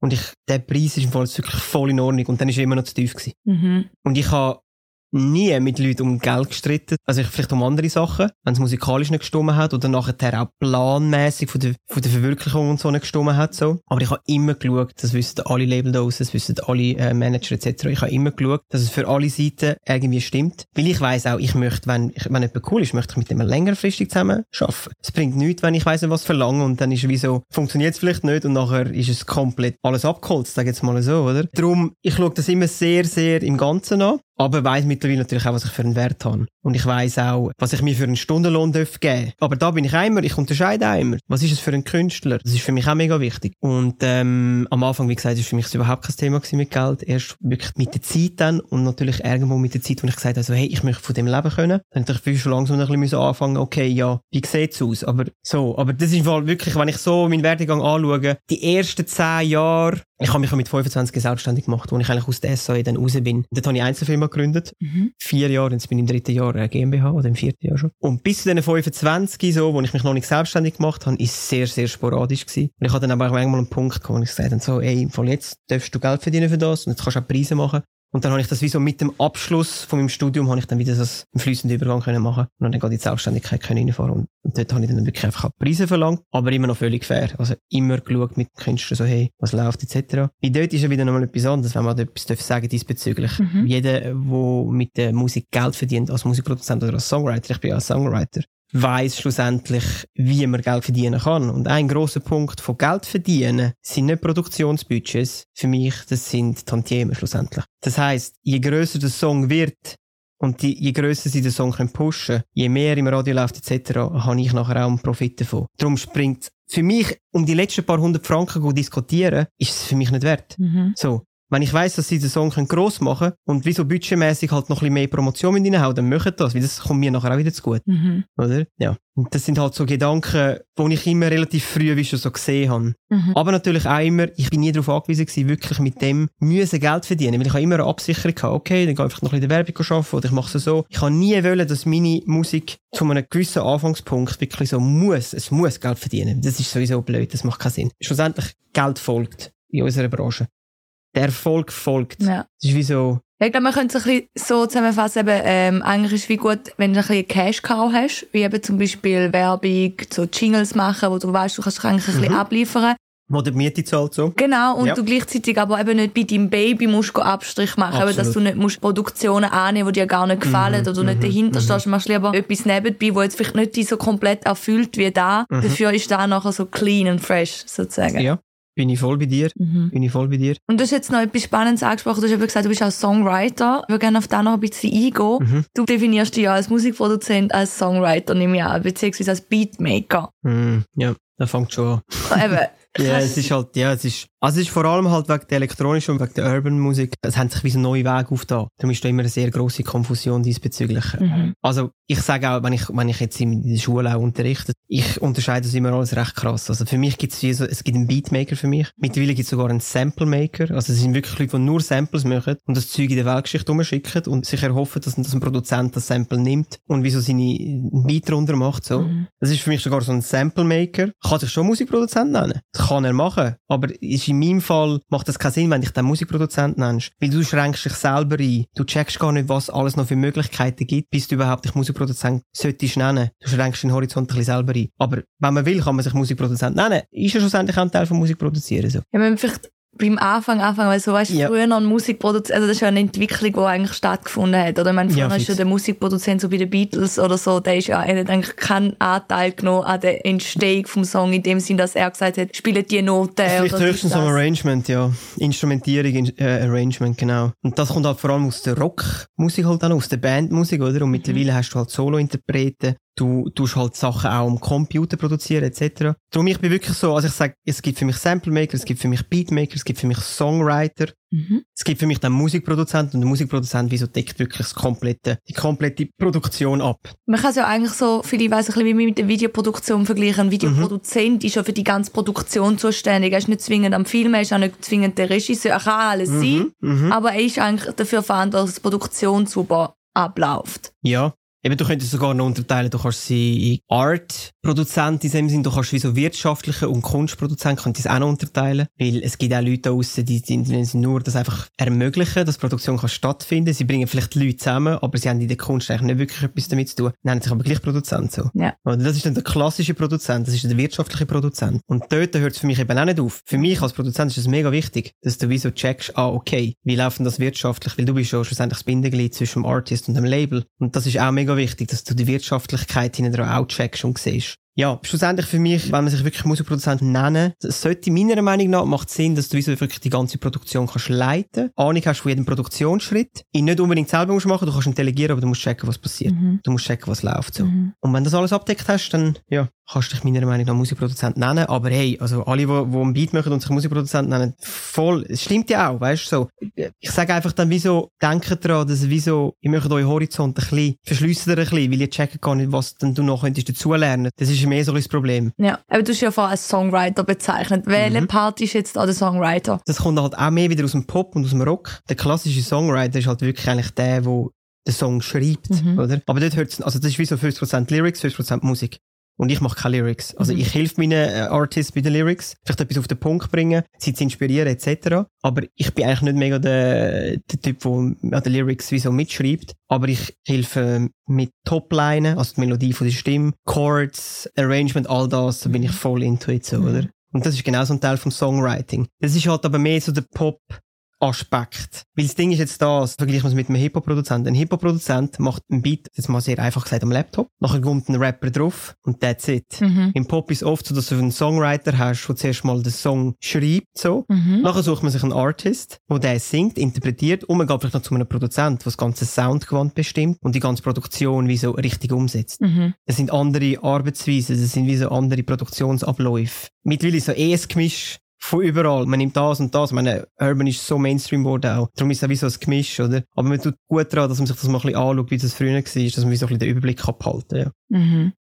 Und ich, der Preis ist im Fall wirklich voll in Ordnung. Und dann ist er immer noch zu tief gewesen. Mhm. Und ich habe nie mit Leuten um Geld gestritten. Also ich vielleicht um andere Sachen, wenn es musikalisch nicht gestimmt hat oder nachher auch planmäßig von der, von der Verwirklichung und so nicht gestimmt hat. So. Aber ich habe immer geschaut, das wissen alle Label das wissen alle äh, Manager etc. Ich habe immer geschaut, dass es für alle Seiten irgendwie stimmt. Weil ich weiß auch, ich möchte, wenn, ich, wenn jemand cool ist, möchte ich mit dem längerfristig zusammen arbeiten. Es bringt nichts, wenn ich weiss, was verlange und dann ist wie so, funktioniert es vielleicht nicht und nachher ist es komplett alles abgeholzt, sag jetzt mal so, oder? Darum, ich schaue das immer sehr, sehr im Ganzen an. Aber weiss mittlerweile natürlich auch, was ich für einen Wert habe. Und ich weiss auch, was ich mir für einen Stundenlohn darf geben Aber da bin ich immer, ich unterscheide auch immer. Was ist es für ein Künstler? Das ist für mich auch mega wichtig. Und ähm, am Anfang, wie gesagt, ist für mich überhaupt kein Thema mit Geld. Erst wirklich mit der Zeit dann und natürlich irgendwo mit der Zeit, wo ich gesagt habe, so, hey, ich möchte von dem leben können. Dann habe ich schon langsam ein bisschen anfangen, okay, ja, wie sieht's aus? Aber so, aber das ist wirklich, wenn ich so meinen Werdegang anschaue, die ersten zehn Jahre ich habe mich mit 25 selbstständig gemacht, als ich eigentlich aus der SAE dann raus bin. Dort habe ich Einzelfirma gegründet. Mhm. Vier Jahre, jetzt bin ich im dritten Jahr eine GmbH oder im vierten Jahr schon. Und bis zu den 25, so, wo ich mich noch nicht selbstständig gemacht habe, ist sehr, sehr sporadisch gewesen. Und ich hatte dann aber auch manchmal einen Punkt wo ich gesagt habe, so, ey, Fall jetzt darfst du Geld verdienen für das und jetzt kannst du auch Preise machen. Und dann habe ich das wie so mit dem Abschluss von meinem Studium habe ich dann wieder das im fließenden Übergang können machen und dann gerade die Selbstständigkeit können reinfahren und, und dort habe ich dann wirklich einfach Preise verlangt, aber immer noch völlig fair. Also immer geschaut mit den Künstlern so, hey, was läuft etc. Wie dort ist ja wieder nochmal etwas anderes, wenn man etwas darf sagen diesbezüglich. Mhm. Jeder, der mit der Musik Geld verdient, als Musikproduzent oder als Songwriter, ich bin ja als Songwriter, weiß schlussendlich, wie man Geld verdienen kann. Und ein großer Punkt von Geld verdienen sind nicht Produktionsbudgets. Für mich, das sind Tantiemen schlussendlich. Das heißt, je größer der Song wird, und die, je grösser sie den Song können pushen je mehr im Radio läuft etc., habe ich nachher auch einen Profit davon. Darum springt für mich, um die letzten paar hundert Franken zu diskutieren, ist es für mich nicht wert. Mhm. So. Wenn ich weiss, dass sie den Song gross machen können und wieso budgetmäßig halt noch ein bisschen mehr Promotion mit reinhauen, dann machen das, weil das kommt mir nachher auch wieder zu gut. Mhm. Oder? Ja. Und das sind halt so Gedanken, die ich immer relativ früh wie schon so gesehen habe. Mhm. Aber natürlich auch immer, ich bin nie darauf angewiesen gewesen, wirklich mit dem müssen Geld verdienen. Weil ich habe immer eine Absicherung gehabt, okay, dann gehe ich einfach noch ein bisschen in der Werbung arbeiten oder ich mache es so. Ich habe nie wollen, dass meine Musik zu einem gewissen Anfangspunkt wirklich so muss, es muss Geld verdienen. Das ist sowieso blöd, das macht keinen Sinn. Schlussendlich, Geld folgt in unserer Branche. Der Erfolg folgt. Ja. Das ist wie so, Ja, ich glaube, man könnte es ein bisschen so zusammenfassen, eben, ähm, eigentlich ist es wie gut, wenn du ein bisschen Cash-Cow hast, wie eben zum Beispiel Werbung, so Jingles machen, wo du weißt, du kannst dich eigentlich ein bisschen Mhm. abliefern. wo die Miete zahlt so. Genau, und Ja. du gleichzeitig aber eben nicht bei deinem Baby musst Abstrich machen, eben, dass Absolut. du nicht musst Produktionen annehmen, die dir gar nicht gefallen Mhm, oder du nicht mhm, dahinter mhm. stehst, machst lieber etwas nebenbei, wo jetzt vielleicht nicht dich so komplett erfüllt wie da. Mhm. Dafür ist da nachher so clean and fresh, sozusagen. Ja, bin ich voll bei dir. Mhm. Bin ich voll bei dir. Und du hast jetzt noch etwas Spannendes angesprochen. Du hast eben gesagt, du bist auch Songwriter. Ich würde gerne auf das noch ein bisschen eingehen. Mhm. Du definierst dich ja als Musikproduzent, als Songwriter, nehme ich an, beziehungsweise als Beatmaker. Mhm. Ja, da fängt schon an. eben, Ja, es ist halt, ja, es ist, also es ist vor allem halt wegen der elektronischen und wegen der Urban Musik. Es haben sich wie so neue Wege aufgetan. Darum ist da immer eine sehr grosse Konfusion diesbezüglich. Mhm. Also, ich sage auch, wenn ich, wenn ich jetzt in der Schule auch unterrichte, ich unterscheide das immer alles recht krass. Also, für mich gibt es wie so, es gibt einen Beatmaker für mich. Mittlerweile gibt es sogar einen Samplemaker. Also, es sind wirklich Leute, die nur Samples machen und das Zeug in der Weltgeschichte umschicken und sich erhoffen, dass, dass ein Produzent das Sample nimmt und wieso seine einen Beat drunter macht, so. Mhm. Das ist für mich sogar so ein Samplemaker. Kann sich schon Musikproduzent nennen. Das kann er machen. Aber ist in meinem Fall macht das keinen Sinn, wenn dich den Musikproduzent nennst. Weil du schränkst dich selber ein. Du checkst gar nicht, was alles noch für Möglichkeiten gibt, bis du überhaupt dich Musikproduzent solltest nennen. Du schränkst den Horizont ein bisschen selber ein. Aber wenn man will, kann man sich Musikproduzent nennen. Ist ja schlussendlich auch ein Teil von Musikproduzieren. So. Ja, wir vielleicht beim Anfang anfangen, weil so weißt du, Ja. früher noch ein Musikproduzent, also das ist ja eine Entwicklung, die eigentlich stattgefunden hat. Oder ich meine, früher Ja, ist ja der Musikproduzent so bei den Beatles oder so, der ist ja, er hat eigentlich keinen Anteil genommen an der Entstehung vom Song, in dem Sinn, dass er gesagt hat, spielt die Noten. Vielleicht oder höchstens am Arrangement, ja. Instrumentierung, in, äh, Arrangement, genau. Und das kommt halt vor allem aus der Rockmusik halt dann, aus der Bandmusik, oder? Und mittlerweile hast du halt Solo-Interpreten. Du tust halt Sachen auch am Computer produzieren, etc. Darum, ich bin wirklich so, also ich sage, es gibt für mich Samplemaker, es gibt für mich Beatmaker, es gibt für mich Songwriter, Mhm. es gibt für mich den Musikproduzent und der Musikproduzent, wieso deckt wirklich das komplette, die komplette Produktion ab. Man kann es ja eigentlich so, viele weiss ein bisschen wie mit der Videoproduktion vergleichen. Ein Videoproduzent ist ja für die ganze Produktion zuständig. Er ist nicht zwingend am Film, er ist auch nicht zwingend der Regisseur. Er kann alles sein, Mhm. aber er ist eigentlich dafür verantwortlich, dass die Produktion super abläuft. Ja. Eben, du könntest sogar noch unterteilen, du kannst sie in Art-Produzent in dem Sinn, du kannst wie so wirtschaftliche und Kunstproduzent, könntest auch noch unterteilen. Weil es gibt auch Leute da draussen, die, die, die nur das einfach ermöglichen, dass die Produktion kann stattfinden. Sie bringen vielleicht die Leute zusammen, aber sie haben in der Kunst eigentlich nicht wirklich etwas damit zu tun. Nennen sich aber gleich Produzent so. Ja. Oder das ist dann der klassische Produzent, das ist der wirtschaftliche Produzent. Und dort hört es für mich eben auch nicht auf. Für mich als Produzent ist es mega wichtig, dass du wie so checkst, ah, okay, wie läuft denn das wirtschaftlich? Weil du bist ja schlussendlich das Bindeglied zwischen dem Artist und dem Label. Und das ist auch mega wichtig, dass du die Wirtschaftlichkeit hinten dran auch checkst und siehst. Ja, schlussendlich für mich, wenn man sich wirklich Musikproduzent nennen, sollte meiner Meinung nach macht Sinn, dass du wie so wirklich die ganze Produktion kannst leiten, Ahnung hast von jedem Produktionsschritt, ihn nicht unbedingt selber musst machen, du kannst ihn delegieren, aber du musst checken, was passiert. Mhm. Du musst checken, was läuft so. Mhm. Und wenn du das alles abdeckt hast, dann, ja, kannst du dich meiner Meinung nach Musikproduzent nennen. Aber hey, also alle, die, die einen Beat machen und sich Musikproduzent nennen, voll, es stimmt ja auch, weißt du, so. Ich sage einfach dann, wieso, denkt daran, dass wieso, ihr möchtet euren Horizont ein bisschen, verschliessen ein bisschen, weil ihr checken gar nicht, was dann du noch könntest dazulernen. Das ist mehr so ein Problem. Ja, aber du hast ja vorher als Songwriter bezeichnet. Welche Mhm. Part ist jetzt da der Songwriter? Das kommt halt auch mehr wieder aus dem Pop und aus dem Rock. Der klassische Songwriter ist halt wirklich eigentlich der, der den Song schreibt, Mhm. oder? Aber dort hört's, also das ist wie so 50% Lyrics, 50% Musik. Und ich mache keine Lyrics. Also Mhm. ich helfe meinen äh, Artists bei den Lyrics, vielleicht etwas auf den Punkt bringen, sie zu inspirieren etc. Aber ich bin eigentlich nicht mega der, der Typ, der an den Lyrics wie so mitschreibt. Aber ich helfe mit Toplinen, also die Melodie von der Stimme, Chords, Arrangement, all das, da bin ich voll into it, so, Mhm. oder? Und das ist genau so ein Teil vom Songwriting. Das ist halt aber mehr so der Pop, Aspekt. Weil das Ding ist jetzt das, vergleichen wir es mit einem Hip-Hop-Produzent. Ein Hip-Hop-Produzent macht einen Beat, jetzt mal sehr einfach gesagt, am Laptop. Nachher kommt ein Rapper drauf und that's it. Mhm. Im Pop ist es oft so, dass du einen Songwriter hast, der zuerst mal den Song schreibt, so. Mhm. Nachher sucht man sich einen Artist, der den singt, interpretiert und man geht vielleicht noch zu einem Produzent, der das ganze Soundgewand bestimmt und die ganze Produktion wie so richtig umsetzt. Mhm. Das sind andere Arbeitsweisen, das sind wie so andere Produktionsabläufe. Mittlerweile so eh ein Gemisch von überall. Man nimmt das und das. Ich meine, Urban ist so Mainstream geworden auch. Darum ist es auch wie so ein Gemisch, oder? Aber man tut gut daran, dass man sich das mal ein bisschen anschaut, wie das früher war, dass man so ein bisschen den Überblick behalten kann, ja. Mhm.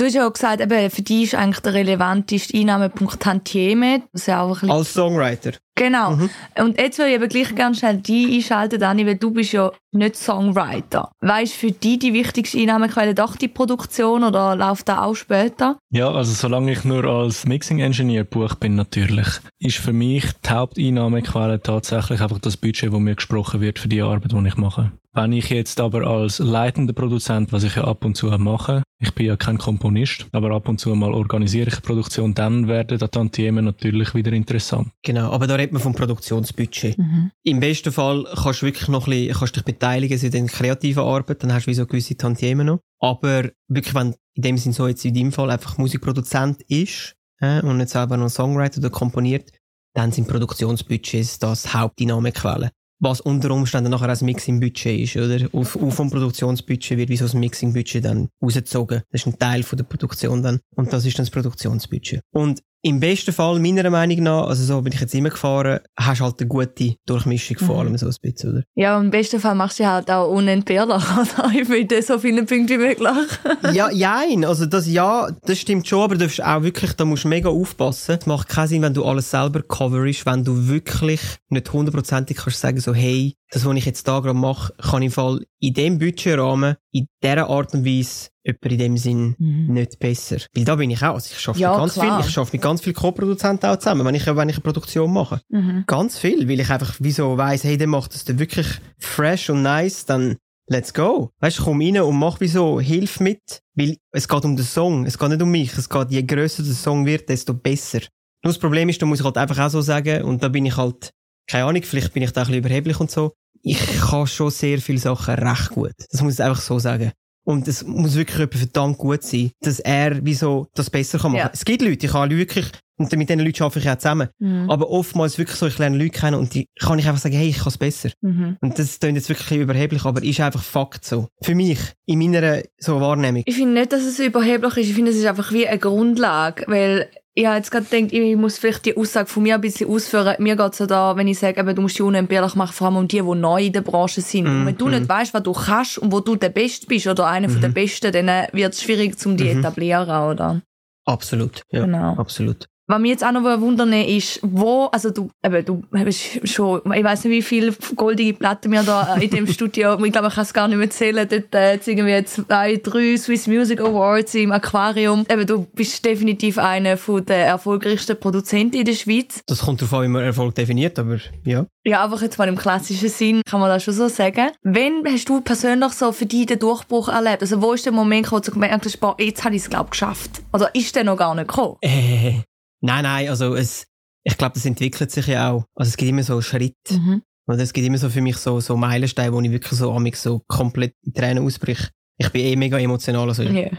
Du hast ja auch gesagt, eben, für dich ist eigentlich der relevanteste Einnahmepunkt Tantieme. Das ja auch ein bisschen Als Songwriter. Genau. Mhm. Und jetzt würde ich aber gleich gerne schnell die einschalten, Dani, weil du bist ja nicht Songwriter. Weißt für dich die wichtigste Einnahmequelle doch die Produktion oder läuft da auch später? Ja, also solange ich nur als Mixing-Engineer buch bin natürlich, ist für mich die Haupteinnahmequelle tatsächlich einfach das Budget, wo mir gesprochen wird für die Arbeit, die ich mache. Wenn ich jetzt aber als leitender Produzent, was ich ja ab und zu mache, ich bin ja kein Komponist, aber ab und zu mal organisiere ich eine Produktion, dann werden die Tantiemen natürlich wieder interessant. Genau, aber da redet man vom Produktionsbudget. Mhm. Im besten Fall kannst du wirklich noch ein bisschen, kannst dich beteiligen in der kreativen Arbeit, dann hast du wie so gewisse Tantiemen noch. Aber wirklich, wenn in dem Sinn so jetzt in deinem Fall einfach Musikproduzent ist äh, und nicht selber noch Songwriter oder komponiert, dann sind Produktionsbudgets das Haupteinnahmequelle was unter Umständen nachher als Mixing-Budget ist, oder? Auf, auf vom Produktionsbudget wird wie so ein Mixing-Budget dann rausgezogen. Das ist ein Teil von der Produktion dann. Und das ist dann das Produktionsbudget. Und im besten Fall, meiner Meinung nach, also so bin ich jetzt immer gefahren, hast halt eine gute Durchmischung vor mhm. allem so ein bisschen, oder? Ja, im besten Fall machst du halt auch unentbehrlich, oder? Ich finde so viele Punkte wie möglich. ja, jein. Also das, ja, das stimmt schon, aber du darfst auch wirklich, da musst du mega aufpassen. Es macht keinen Sinn, wenn du alles selber coverst, wenn du wirklich nicht hundertprozentig kannst sagen, so, hey, das, was ich jetzt da gerade mache, kann im Fall in dem Budgetrahmen, in dieser Art und Weise, jemand in dem Sinn mhm. nicht besser. Weil da bin ich auch. Also ich schaffe ja, mit ganz klar. viel, ich schaffe mit ganz vielen Co-Produzenten auch zusammen, wenn ich, wenn ich eine Produktion mache. Mhm. Ganz viel, weil ich einfach wieso weiss, hey, der macht das dann wirklich fresh und nice, dann let's go. Weißt du, komm rein und mach wieso, hilf mit, weil es geht um den Song, es geht nicht um mich, es geht, je grösser der Song wird, desto besser. Nur das Problem ist, da muss ich halt einfach auch so sagen, und da bin ich halt, keine Ahnung, vielleicht bin ich da ein bisschen überheblich und so, ich kann schon sehr viele Sachen recht gut. Das muss ich einfach so sagen. Und es muss wirklich jemand verdammt gut sein, dass er wieso das besser kann machen. Ja. Es gibt Leute, ich kann wirklich, und mit diesen Leuten arbeite ich auch zusammen. Mhm. Aber oftmals wirklich so, ich lerne Leute kennen und die kann ich einfach sagen, hey, ich kann es besser. Mhm. Und das klingt jetzt wirklich überheblich, aber ist einfach Fakt so. Für mich, in meiner so Wahrnehmung. Ich finde nicht, dass es überheblich ist. Ich finde, es ist einfach wie eine Grundlage, weil ich habe jetzt gerade gedacht, ich muss vielleicht die Aussage von mir ein bisschen ausführen. Mir geht es ja da, wenn ich sage, eben, du musst die unentbehrlich machen, vor allem um die, die neu in der Branche sind. Mm, und wenn du mm. nicht weißt, was du kannst und wo du der Beste bist oder einer mm. der mhm. Besten, dann wird es schwierig, um die -hmm. etablieren, oder? Absolut, ja. Genau. Absolut. Was mich jetzt auch noch wundern ist, wo, also du, eben, du hast schon, ich weiß nicht, wie viele goldige Platten wir da in dem Studio, ich glaube, ich kann es gar nicht mehr zählen, dort äh, jetzt zwei, drei Swiss Music Awards im Aquarium. Eben, du bist definitiv einer der erfolgreichsten Produzenten in der Schweiz. Das kommt darauf an, wie man Erfolg definiert, aber ja. Ja, einfach jetzt mal im klassischen Sinn, kann man das schon so sagen. Wann hast du persönlich so für dich den Durchbruch erlebt? Also wo ist der Moment, wo du gemerkt hast, boah, jetzt habe ich es, glaube geschafft? Oder ist der noch gar nicht gekommen? Äh, Nein, nein, also es, ich glaube, das entwickelt sich ja auch. Also es gibt immer so Schritte. Mhm. Und es gibt immer so für mich so, so Meilensteine, wo ich wirklich so amig so komplett in Tränen ausbrich. Ich bin eh mega emotional. Also yeah.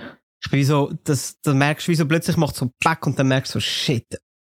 Ich bin so, das, dann merkst du, wie so plötzlich macht so Back und dann merkst du so, shit,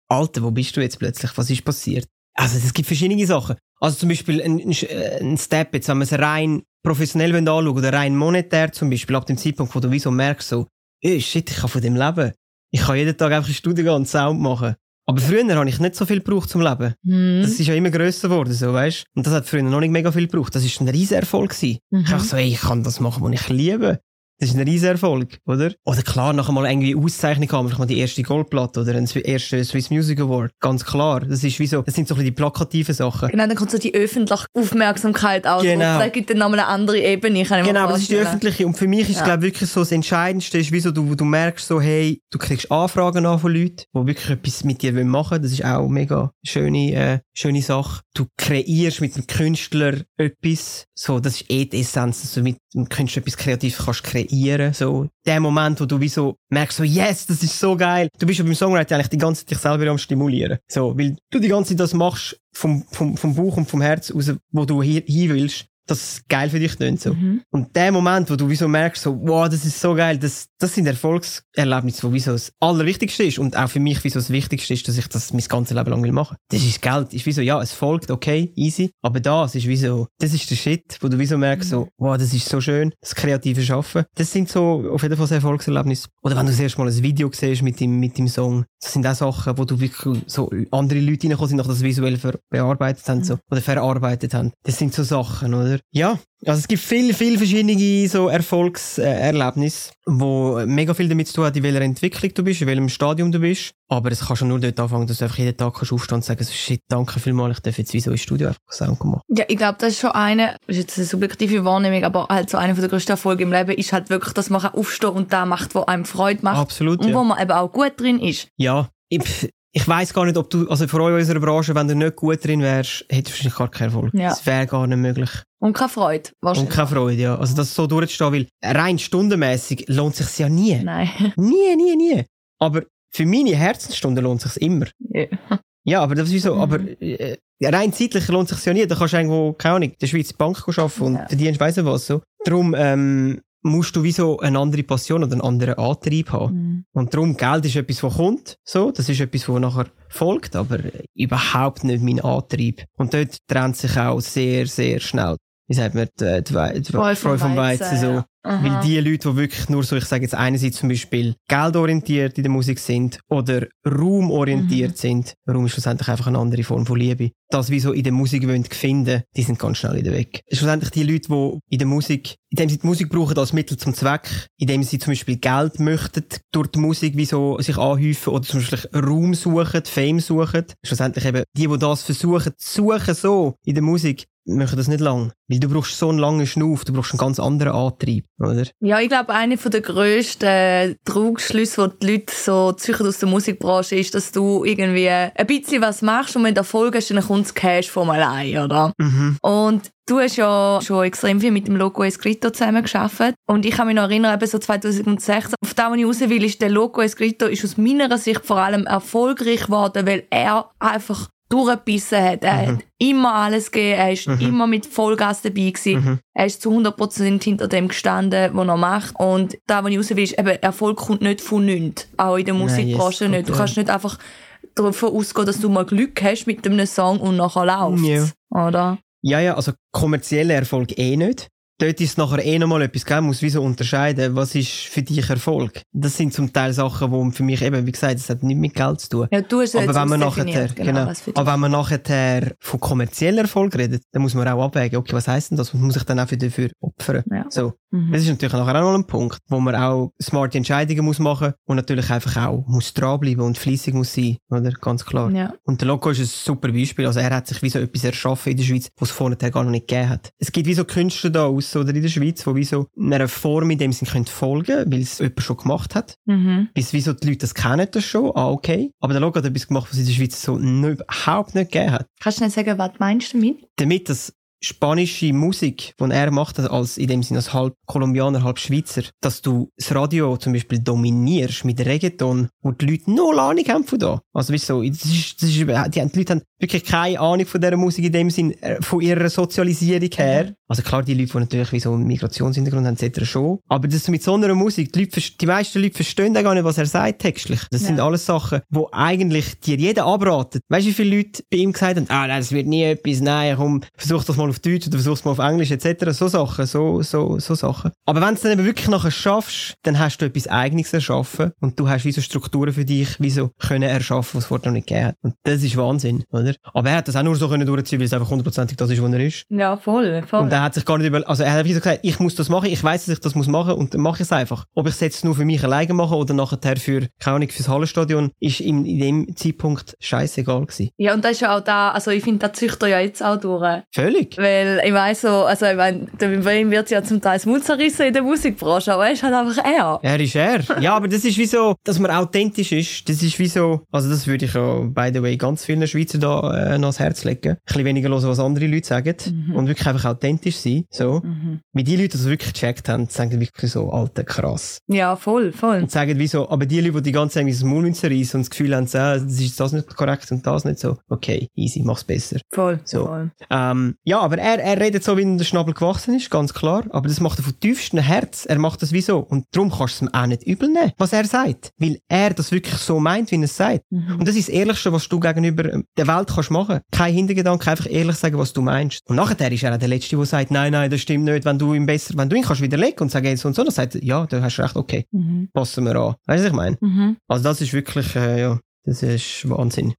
Alter, wo bist du jetzt plötzlich? Was ist passiert? Also es gibt verschiedene Sachen. Also zum Beispiel ein, ein Step, jetzt wenn man es rein professionell anschauen oder rein monetär zum Beispiel, ab dem Zeitpunkt, wo du wie so merkst, so, ey, shit, ich kann von dem leben. Ich kann jeden Tag einfach in Studio und Sound machen. Aber früher habe ich nicht so viel gebraucht zum Leben. Mm. Das ist ja immer grösser geworden, so, weißt Und das hat früher noch nicht mega viel gebraucht. Das ist ein riesen Erfolg gewesen. Mhm. Ich habe so, ey, ich kann das machen, was ich liebe. Das ist ein riesen Erfolg, oder? Oder klar, nachher mal irgendwie Auszeichnung haben, vielleicht mal die erste Goldplatte oder einen ersten Swiss Music Award. Ganz klar. Das ist wie so, das sind so ein bisschen die plakativen Sachen. Genau, dann kommt so die öffentliche Aufmerksamkeit auch. Genau. Das gibt dann nochmal eine andere Ebene. genau, aber das ist die öffentliche. Und für mich ist, ja. glaube wirklich so das Entscheidendste, ist wie so, du, du merkst so, hey, du kriegst Anfragen an von Leuten, die wirklich etwas mit dir machen wollen. Das ist auch mega schöne, äh, schöne Sache. Du kreierst mit dem Künstler etwas. So, das ist eh die Essenz, dass du mit dem Künstler etwas Kreatives kannst kreieren kreieren, so. Der Moment, wo du wie so merkst, so, yes, das ist so geil. Du bist ja beim Songwriting eigentlich die ganze Zeit dich selber am stimulieren. So, weil du die ganze Zeit das machst vom, vom, vom Bauch und vom Herz aus, wo du hin, hin willst. Dass es geil für dich klingt, so. Mhm. Und der Moment, wo du wieso merkst, so, wow, das ist so geil, das, das sind Erfolgserlebnisse, wo wieso das Allerwichtigste ist und auch für mich wieso das Wichtigste ist, dass ich das mein ganzes Leben lang will machen. Das ist Geld, ist wieso, ja, es folgt, okay, easy, aber das ist wieso, das ist der Shit, wo du wieso merkst, so, mhm. wow, das ist so schön, das kreative Schaffen. Das sind so auf jeden Fall so Erfolgserlebnisse. Oder wenn du das erste Mal ein Video siehst mit dem, mit dem Song, das sind auch Sachen, wo du wirklich so andere Leute reinkommen sind, noch das visuell bearbeitet haben, so, oder verarbeitet haben. Das sind so Sachen, oder? Ja, also es gibt viele, viele verschiedene so Erfolgserlebnisse, wo mega viel damit zu tun hat, in welcher Entwicklung du bist, in welchem Stadium du bist. Aber es kann schon nur dort anfangen, dass du einfach jeden Tag kannst aufstehen und sagen, shit, danke vielmals, ich darf jetzt wie so ins Studio einfach Sound machen. Ja, ich glaube, das ist schon eine, das ist jetzt eine subjektive Wahrnehmung, aber halt so eine der größten Erfolge im Leben ist halt wirklich, dass man aufstehen und da macht, wo einem Freude macht. Absolut, Und ja. wo man eben auch gut drin ist. Ja, ich, ich weiss gar nicht, ob du, also vor allem in unserer Branche, wenn du nicht gut drin wärst, hättest du wahrscheinlich gar keinen Erfolg. Ja. Das wäre gar nicht möglich. Und keine Freude, wahrscheinlich. Und keine Freude, ja. Also das so durchzustehen, weil rein stundenmäßig lohnt sich's ja nie. Nein. Nie, nie, nie. Aber für meine Herzensstunde lohnt sich's immer. Ja. Ja, aber das ist so, mhm. aber äh, rein zeitlich lohnt sich's ja nie. Da kannst du irgendwo, keine Ahnung, in der Schweiz Bank arbeiten und ja. verdienst weiss was so. Darum, ähm, musst du wie so eine andere Passion oder einen anderen Antrieb haben. Mhm. Und darum, Geld ist etwas, was kommt, so, das ist etwas, was nachher folgt, aber überhaupt nicht mein Antrieb. Und dort trennt sich auch sehr, sehr schnell wie sagt man, die, die, die Freude vom Weizen, Weizen so. Ja. Weil die Leute, die wirklich nur so, ich sage jetzt einerseits zum Beispiel geldorientiert in der Musik sind oder raumorientiert mhm. sind, Raum ist schlussendlich einfach eine andere Form von Liebe. Das, wie so in der Musik wollen finden, die sind ganz schnell wieder weg. Schlussendlich die Leute, die in der Musik, indem sie die Musik brauchen als Mittel zum Zweck, indem sie zum Beispiel Geld möchten durch die Musik, wie so sich anhäufen oder zum Beispiel Raum suchen, Fame suchen, schlussendlich eben die, die das versuchen, suchen so in der Musik, machen das nicht lang. Weil du brauchst so einen langen Schnuff, du brauchst einen ganz anderen Antrieb, oder? Ja, ich glaube, einer der grössten Trugschlüsse, die die Leute so züchen aus der Musikbranche ist, dass du irgendwie ein bisschen was machst und wenn du Erfolg hast, dann kommt das Cash von allein, oder? Mhm. Und Du hast ja schon extrem viel mit dem Loco Escrito zusammengearbeitet. Und ich kann mich noch erinnern, eben so 2016, auf das, was ich raus will, ist der Loco Escrito ist aus meiner Sicht vor allem erfolgreich geworden, weil er einfach durchgebissen hat. Er mhm. hat immer alles gegeben, er ist mhm. immer mit Vollgas dabei gewesen. Mhm. Er ist zu 100% hinter dem gestanden, was er macht. Und da, was ich raus will, ist, eben, Erfolg kommt nicht von nichts. Auch in der Musikbranche yes, nicht. Du kannst nicht einfach davon ausgehen, dass du mal Glück hast mit einem Song und nachher läuft ja. oder? Ja, ja, also kommerzieller Erfolg eh nicht dort ist nachher eh nochmal etwas geben, muss wie so unterscheiden, was ist für dich Erfolg. Das sind zum Teil Sachen, die für mich eben, wie gesagt, das hat nicht mit Geld zu tun. Ja, du hast aber wenn man nachher, genau, genau aber wenn man nachher von kommerziellem Erfolg redet, dann muss man auch abwägen, okay, was heisst denn das? Was muss ich dann auch für dafür opfern? Ja. So. Mhm. Das ist natürlich nachher auch noch ein Punkt, wo man auch smarte Entscheidungen muss machen und natürlich einfach auch muss dranbleiben und fließig muss sein, oder? Ganz klar. Ja. Und der Loco ist ein super Beispiel. Also er hat sich wie so etwas erschaffen in der Schweiz, was es vorher gar noch nicht gegeben hat. Es gibt wie so Künstler da aus oder in der Schweiz, die wie so einer Form in dem Sinn können folgen weil es jemand schon gemacht hat. Mhm. Bis wie so die Leute das kennen das schon, ah, okay. Aber der Logo hat etwas gemacht, was es in der Schweiz so nicht, überhaupt nicht gegeben hat. Kannst du nicht sagen, was meinst du damit? Damit, dass spanische Musik, die er macht, als in dem Sinne als halb Kolumbianer, halb Schweizer, dass du das Radio zum Beispiel dominierst mit Reggaeton, wo die Leute null Ahnung haben von da. Also weißt du, das ist, das ist, die, die Leute haben wirklich keine Ahnung von dieser Musik in dem Sinn, äh, von ihrer Sozialisierung her. Mhm. Also klar, die Leute, die natürlich wie so einen Migrationshintergrund haben, etc. schon. Aber das mit so einer Musik, die, Leute, die meisten Leute verstehen gar nicht, was er sagt textlich. Das ja. sind alles Sachen, wo eigentlich dir jeder abratet. Weißt du, wie viele Leute bei ihm gesagt haben, ah, nein, das wird nie etwas, nein, komm, versuch das mal auf Deutsch oder versuch es mal auf Englisch, etc. So Sachen, so, so, so Sachen. Aber wenn du es dann eben wirklich nachher schaffst, dann hast du etwas Eigenes erschaffen und du hast wie so Strukturen für dich, wie so können erschaffen, was es vorher noch nicht gegeben hat. Und das ist Wahnsinn, oder? Aber er hat das auch nur so können durchziehen, weil es einfach hundertprozentig das ist, was er ist. Ja, voll, voll. Und er hat sich gar nicht über, also er hat wie so gesagt, ich muss das machen, ich weiß, dass ich das muss machen und dann mache ich es einfach. Ob ich es jetzt nur für mich alleine mache oder nachher für, keine Ahnung, fürs Hallenstadion, ist in, in dem Zeitpunkt scheißegal gewesen. Ja, und das ist ja auch da, also ich finde, das züchtet ja jetzt auch durch. Völlig. Weil ich weiss so, also ich meine, bei ihm wird ja zum Teil das Mund zerrissen in der Musikbranche, aber er ist halt einfach er. Er ist er. ja, aber das ist wie so, dass man authentisch ist, das ist wie so, also das würde ich ja, by the way, ganz vielen Schweizer da äh, ans Herz legen. Ein bisschen weniger hören, was andere Leute sagen mhm. und wirklich einfach authentisch sein, so. Mhm. Wie die Leute, die das wirklich gecheckt haben, sagen wirklich so, alter, krass. Ja, voll, voll. Und sagen wie so, aber die Leute, die die ganze Zeit das Mund zerreißen und das Gefühl haben, das ist das nicht korrekt und das nicht so, okay, easy, mach's besser. Voll, so. voll. Ähm, ja, aber er, er redet so, wie ihm der Schnabel gewachsen ist, ganz klar. Aber das macht er von tiefstem Herz. Er macht das wieso. Und darum kannst du es ihm auch nicht übel nehmen, was er sagt. Weil er das wirklich so meint, wie er es sagt. Mhm. Und das ist das Ehrlichste, was du gegenüber ähm, der Welt kannst machen. Kein Hintergedanke, einfach ehrlich sagen, was du meinst. Und nachher ist er auch der Letzte, der sagt, nein, nein, das stimmt nicht. Wenn du ihm besser, wenn du ihn kannst widerlegen und sagen, so und so, dann sagt er, ja, du hast recht, okay, Mhm. passen wir an. Weißt du, was ich meine? Mhm. Also das ist wirklich, äh, ja, das ist Wahnsinn.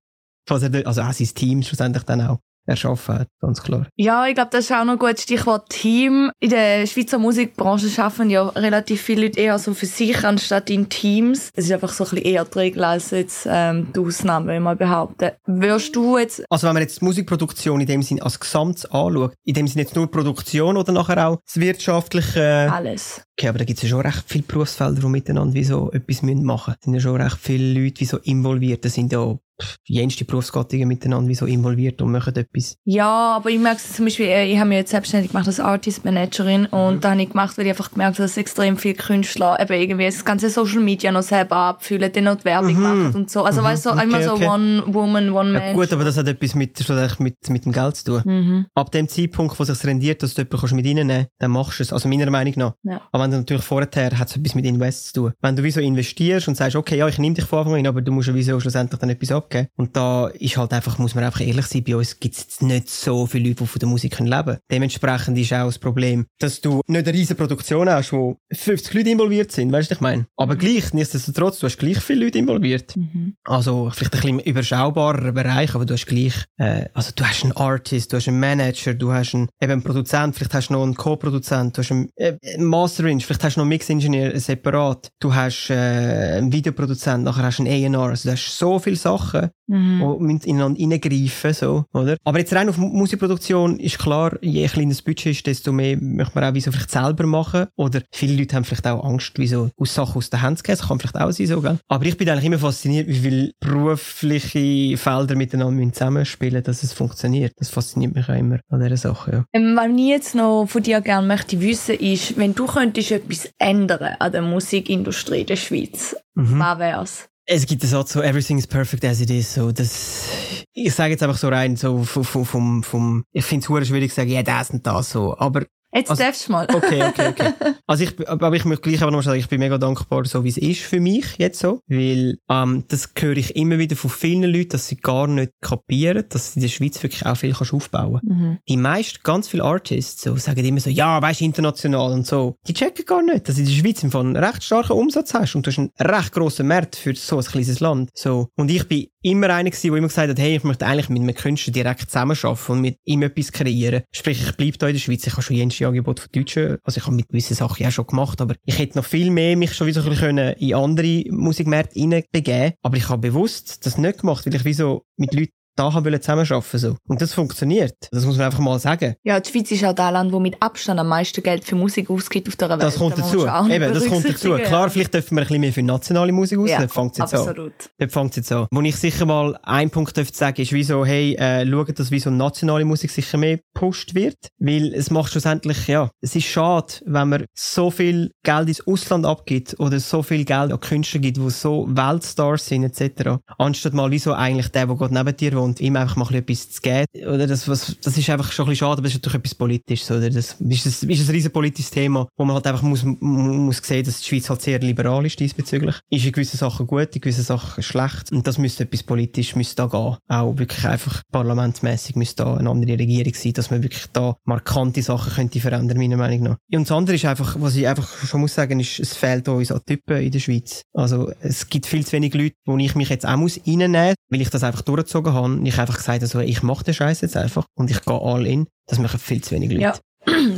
Da- also auch sein Team schlussendlich dann auch erschaffen hat, ganz klar. Ja, ich glaube, das ist auch noch ein gutes Stichwort Team. In der Schweizer Musikbranche schaffen ja relativ viele Leute eher so für sich anstatt in Teams. Es ist einfach so ein bisschen eher die Regel als jetzt ähm, die Ausnahme, wenn man behaupten. Würdest du jetzt... Also wenn man jetzt die Musikproduktion in dem Sinn als Gesamt anschaut, in dem Sinn jetzt nur Produktion oder nachher auch das wirtschaftliche, Alles. okay, aber da gibt es ja schon recht viele Berufsfelder, die miteinander wie so etwas machen müssen. Da sind ja schon recht viele Leute wie so involviert. Sind ja jenste Berufsgattungen miteinander wie so involviert und machen etwas. Ja, aber ich merke es zum Beispiel, äh, ich habe mich jetzt selbstständig gemacht als Artist Managerin und Mhm. da habe ich gemacht, weil ich einfach gemerkt habe, dass extrem viele Künstler eben irgendwie das ganze Social Media noch selber abfüllen, dann noch die Werbung machen und so. Also weißt du, so, Mhm. Okay, immer so okay. One Woman, One Ja, Man. gut, aber das hat etwas mit, mit, mit dem Geld zu tun. Mhm. Ab dem Zeitpunkt, wo es sich rendiert, dass du jemanden kannst mit reinnehmen kannst, dann machst du es. Also meiner Meinung nach. Ja. Aber wenn du natürlich vorher hat es etwas mit Invest zu tun. Wenn du wie so investierst und sagst, okay, ja, ich nehme dich von Anfang an, aber du musst ja wieso schlussendlich dann etwas abgeben. Und da ist halt einfach, muss man einfach ehrlich sein, bei uns gibt es nicht so viele Leute, die von der Musik können leben können. Dementsprechend ist auch das Problem, dass du nicht eine riesige Produktion hast, wo 50 Leute involviert sind, weißt du, ich meine? Aber gleich, nichtsdestotrotz, du hast gleich viele Leute involviert. Mhm. Also vielleicht ein bisschen überschaubarer Bereich, aber du hast gleich, äh, also du hast einen Artist, du hast einen Manager, du hast einen, eben einen Produzent, vielleicht hast du noch einen Co-Produzent, du hast einen, äh, einen Mastering, vielleicht hast du noch einen Mix-Engineer separat, du hast äh, einen Videoproduzent, nachher hast du einen A&R, also du hast so viele Sachen, Mhm. die müssen ineinander reingreifen, so, oder? Aber jetzt rein auf Mu- Musikproduktion ist klar, je kleiner das Budget ist, desto mehr möchte man auch wie so vielleicht selber machen. Oder viele Leute haben vielleicht auch Angst, wie so aus Sachen aus der Hand zu gehen. Das kann vielleicht auch sein, so, gell? Aber ich bin eigentlich immer fasziniert, wie viele berufliche Felder miteinander zusammenspielen dass es funktioniert. Das fasziniert mich auch immer an dieser Sache, ja. Ähm, was ich jetzt noch von dir gerne möchte wissen, ist, wenn du könntest etwas ändern an der Musikindustrie der Schweiz, Mhm. was wär's? Es gibt den Satz so, everything is perfect as it is, so, das, ich sage jetzt einfach so rein, so, vom, vom, vom, ich finde es schwierig zu sagen, ja, das und das, so, aber Jetzt Also- darfst du mal. Okay, okay, okay. Also ich, aber ich möchte gleich aber noch sagen, ich bin mega dankbar, so wie es ist für mich jetzt so, weil ähm, das höre ich immer wieder von vielen Leuten, dass sie gar nicht kapieren, dass du in der Schweiz wirklich auch viel kannst aufbauen. Mhm. Die meisten, ganz viele Artists, so sagen immer so, ja, weißt international und so. Die checken gar nicht, dass du in der Schweiz im Fall einen recht starken Umsatz hast und du hast einen recht grossen Markt für so ein kleines Land. So. Und ich bin immer einer gewesen, der immer gesagt hat, hey, ich möchte eigentlich mit einem Künstler direkt zusammenarbeiten und mit ihm etwas kreieren. Sprich, ich bleibe da in der Schweiz. Ich habe schon jenste Angebot von Deutschen, also ich habe mit gewissen Sachen ja schon gemacht, aber ich hätte noch viel mehr mich schon wieder ein bisschen in andere Musikmärkte hineinbegeben. Aber ich habe bewusst das nicht gemacht, weil ich wie so mit Leuten da haben wollen zusammenarbeiten so. Und das funktioniert. Das muss man einfach mal sagen. Ja, die Schweiz ist auch das Land, das mit Abstand am meisten Geld für Musik ausgibt auf der Welt. Das kommt Da dazu. Eben, das kommt dazu. Klar, vielleicht dürfen wir ein bisschen mehr für nationale Musik aus. Ja, fängt es jetzt an. absolut. Dort fängt jetzt an. Wo ich sicher mal einen Punkt dürfte sagen, ist wie so, hey, äh, schauen, dass wie so nationale Musik sicher mehr gepusht wird. Weil es macht schlussendlich, ja, es ist schade, wenn man so viel Geld ins Ausland abgibt oder so viel Geld an Künstler gibt, die so Weltstars sind, etc. Anstatt mal wie so eigentlich der, der gerade neben dir wohnt, ihm einfach mal etwas zu geben. Oder das, was, das ist einfach schon ein bisschen schade, aber das ist natürlich etwas Politisches, oder? Das ist, ein- ist ein riesen politisches Thema, wo man halt einfach muss, mu- muss sehen, dass die Schweiz halt sehr liberal ist diesbezüglich. Ist in gewissen Sachen gut, in gewissen Sachen schlecht. Und das müsste etwas politisch, müsste da gehen. Auch wirklich einfach parlamentsmäßig müsste da eine andere Regierung sein, dass man wirklich da markante Sachen könnte verändern, meiner Meinung nach. Und das andere ist einfach, was ich einfach schon muss sagen, ist, es fehlt uns an Typen in der Schweiz. Also, es gibt viel zu wenig Leute, wo ich mich jetzt auch muss reinnehmen, weil ich das einfach durchgezogen habe. Und ich einfach gesagt habe, so, ich mache den Scheiß jetzt einfach und ich gehe all in. Das machen viel zu wenig Leute. Ja.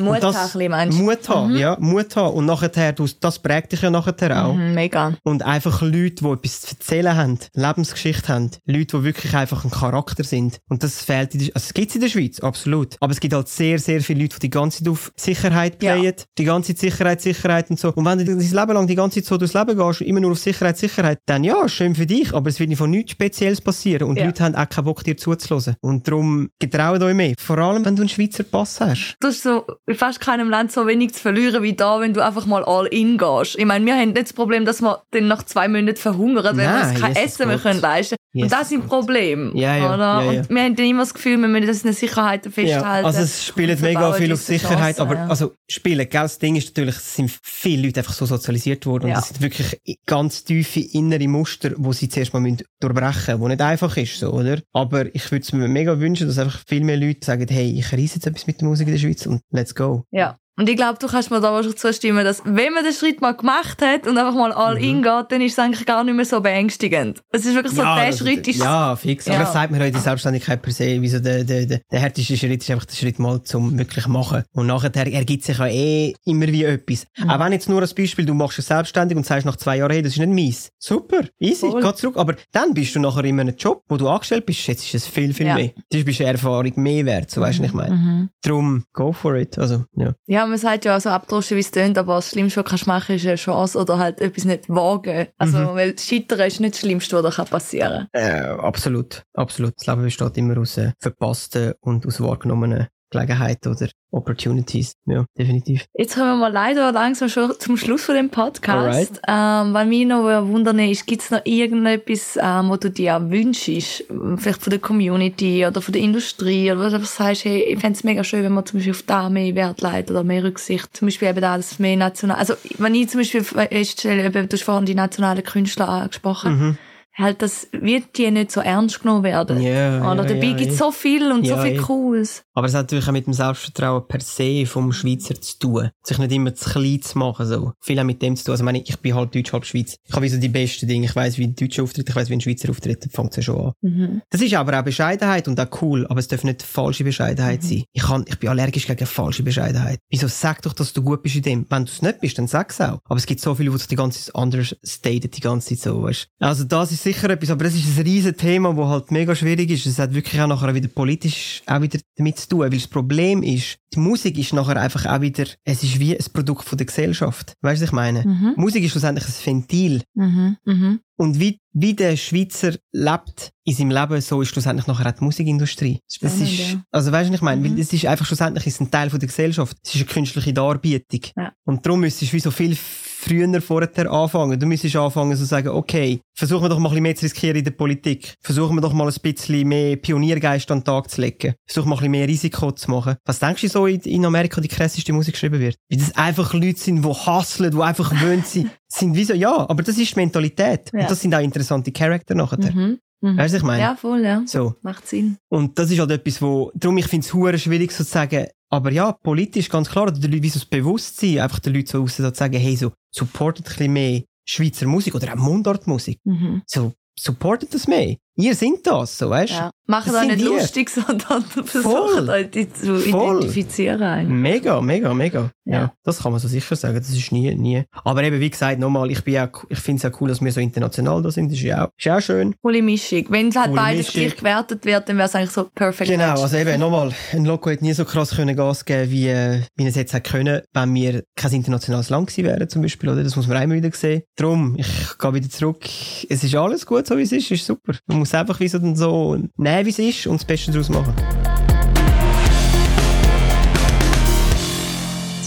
Mut das- haben, ein bisschen, meinst du? Mut haben, ja, Mut haben. Und nachher, das prägt dich ja nachher auch. Mhm, mega. Und einfach Leute, die etwas zu erzählen haben, Lebensgeschichte haben, Leute, die wirklich einfach ein Charakter sind. Und das fehlt in der, also es gibt's in der Schweiz, absolut. Aber es gibt halt sehr, sehr viele Leute, die die ganze Zeit auf Sicherheit Ja. playen, die ganze Zeit Sicherheit, Sicherheit und so. Und wenn du dein Leben lang die ganze Zeit so durchs Leben gehst, immer nur auf Sicherheit, Sicherheit, dann ja, schön für dich, aber es wird nicht von nichts Spezielles passieren. Und Ja. die Leute haben auch keinen Bock, dir zuzuhören. Und darum getraut euch mehr. Vor allem, wenn du einen Schweizer Pass hast. Du hast so in fast keinem Land so wenig zu verlieren wie da, wenn du einfach mal all in gehst. Ich meine, wir haben nicht das Problem, dass wir dann nach zwei Monaten verhungern, wenn wir uns kein Jesus Essen mehr können leisten können. Und das ist ein Problem. Ja, ja, oder? ja, ja. Und wir haben dann immer das Gefühl, wir müssen das in der Sicherheit festhalten. Ja, also es spielt mega viel auf Sicherheit, Chancen, aber ja. also spielen, gell, das Ding ist natürlich, es sind viele Leute einfach so sozialisiert worden und es sind wirklich ganz tiefe innere Muster, wo sie zuerst mal müssen durchbrechen müssen, wo nicht einfach ist, so, oder? Aber ich würde es mir mega wünschen, dass einfach viel mehr Leute sagen, hey, ich reise jetzt etwas mit der Musik in der Schweiz und let's go. Ja. Und ich glaube, du kannst mir da wahrscheinlich zustimmen, dass wenn man den Schritt mal gemacht hat und einfach mal all in geht, dann ist es eigentlich gar nicht mehr so beängstigend. Es ist wirklich so, der das- Schritt ist... Ja, fix. Aber Ja. das sagt mir heute Selbstständigkeit per se. Wieso der, der, der, der härteste Schritt ist einfach der Schritt mal zum wirklich machen. Und nachher ergibt sich ja eh immer wie etwas. Mhm. Auch wenn jetzt nur als Beispiel, du machst es selbstständig und sagst nach zwei Jahren, hey, das ist nicht mies. Super, easy, Voll. geh zurück. Aber dann bist du nachher in einem Job, wo du angestellt bist. Jetzt ist es viel, viel Ja. mehr. Das bist eine Erfahrung mehr wert, so weißt du, was ich meine. Mhm. Drum, go for it. Also, ja. Ja, man sagt ja so abdroschen, wie es tönt, aber das Schlimmste, was du kannst machen ist eine Chance oder halt etwas nicht wagen. Also, Mhm. weil Scheitern ist nicht das Schlimmste, was dir passieren kann. Äh, absolut, absolut. Das Leben besteht immer aus äh, verpassten und aus wahrgenommenen Gelegenheiten oder Opportunities. Ja, definitiv. Jetzt kommen wir mal leider langsam schon zum Schluss von dem Podcast. Ähm, was mich noch wundern ist, gibt es noch irgendetwas, ähm, wo du dir wünschst? Vielleicht von der Community oder von der Industrie oder was du sagst, hey, ich fände es mega schön, wenn man zum Beispiel auf da mehr Wert legt oder mehr Rücksicht. Zum Beispiel eben da, dass mehr national, also wenn ich zum Beispiel feststelle, du hast vorhin die nationalen Künstler angesprochen, Mhm. Halt, das wird die nicht so ernst genommen werden. Ja, Oder dabei ja, gibt es ja. so viel und Ja, so viel. Cooles. Aber es hat natürlich auch mit dem Selbstvertrauen per se vom Schweizer zu tun. Sich nicht immer zu klein zu machen, so. Viel auch mit dem zu tun. Also, ich meine, ich bin halb Deutsch, halb Schweiz. Ich habe so die besten Dinge. Ich weiss, wie ein Deutscher auftritt, ich weiss, wie ein Schweizer auftritt. Da fängt es ja schon an. Mhm. Das ist aber auch Bescheidenheit und auch cool, aber es darf nicht falsche Bescheidenheit sein. Ich, kann, ich bin allergisch gegen falsche Bescheidenheit. Wieso sag doch, dass du gut bist in dem? Wenn du es nicht bist, dann sag's auch. Aber es gibt so viele, die sich die ganze Zeit anders staten, die ganze Zeit so, weißt. Also das ist sicher etwas, aber das ist ein riesen Thema, wo halt mega schwierig ist. Es hat wirklich auch nachher wieder politisch auch wieder damit zu tun, weil das Problem ist, die Musik ist nachher einfach auch wieder, es ist wie ein Produkt von der Gesellschaft. Weißt du, was ich meine? Mhm. Musik ist schlussendlich ein Ventil. Mhm. Mhm. Und wie, wie der Schweizer lebt in seinem Leben, so ist schlussendlich nachher auch die Musikindustrie. das Spannend, ist, ja. also weißt du, was ich meine? Mhm. Weil es ist einfach schlussendlich ist ein Teil von der Gesellschaft. Es ist eine künstliche Darbietung. Ja. Und darum müsstest du wie so viel früher vorher anfangen. Du müsstest anfangen so sagen, okay, versuchen wir doch mal ein bisschen mehr zu riskieren in der Politik. Versuchen wir doch mal ein bisschen mehr Pioniergeist an den Tag zu legen. Versuchen wir ein bisschen mehr Risiko zu machen. Was denkst du so in, Amerika die krasseste Musik geschrieben wird? Weil das einfach Leute sind, die hustlen, die einfach gewöhnt sind. sind wie so, ja, aber das ist die Mentalität. Ja. Und das sind auch interessante Charakter nachher. Mhm. Mhm. Weißt du, ich meine? Ja, voll, ja. So. Macht Sinn. Und das ist halt etwas, wo, darum, ich finde es schwierig so zu sagen, aber ja, politisch ganz klar, oder die Leute, wie so das Bewusstsein, einfach den Leuten so raus zu sagen, hey, so, supportet ein bisschen mehr Schweizer Musik oder auch Mundartmusik. Mhm. So, supportet das mehr. Ihr sind das, so, weißt du? Ja. Machen Das nicht wir. lustig, sondern versuchen euch zu identifizieren. eigentlich. Mega, mega, mega. Ja. Ja. das kann man so sicher sagen. Das ist nie, nie. Aber eben, wie gesagt, nochmal, ich bin auch, ich finde es auch cool, dass wir so international da sind. Das ist ja auch, ist auch schön. Coole Mischung. Wenn es halt beides gleich gewertet wird, dann wäre es eigentlich so perfekt. Genau, match. also eben, nochmal, ein Loco hätte nie so krass können Gas geben wie, äh, wie es jetzt hätte können, wenn wir kein internationales Land gewesen wären, zum Beispiel, oder? Das muss man immer wieder sehen. Drum, ich gehe wieder zurück. Es ist alles gut, so wie es ist, ist super. Man muss einfach wie so, so nehmen, wie es ist und das Beste daraus machen.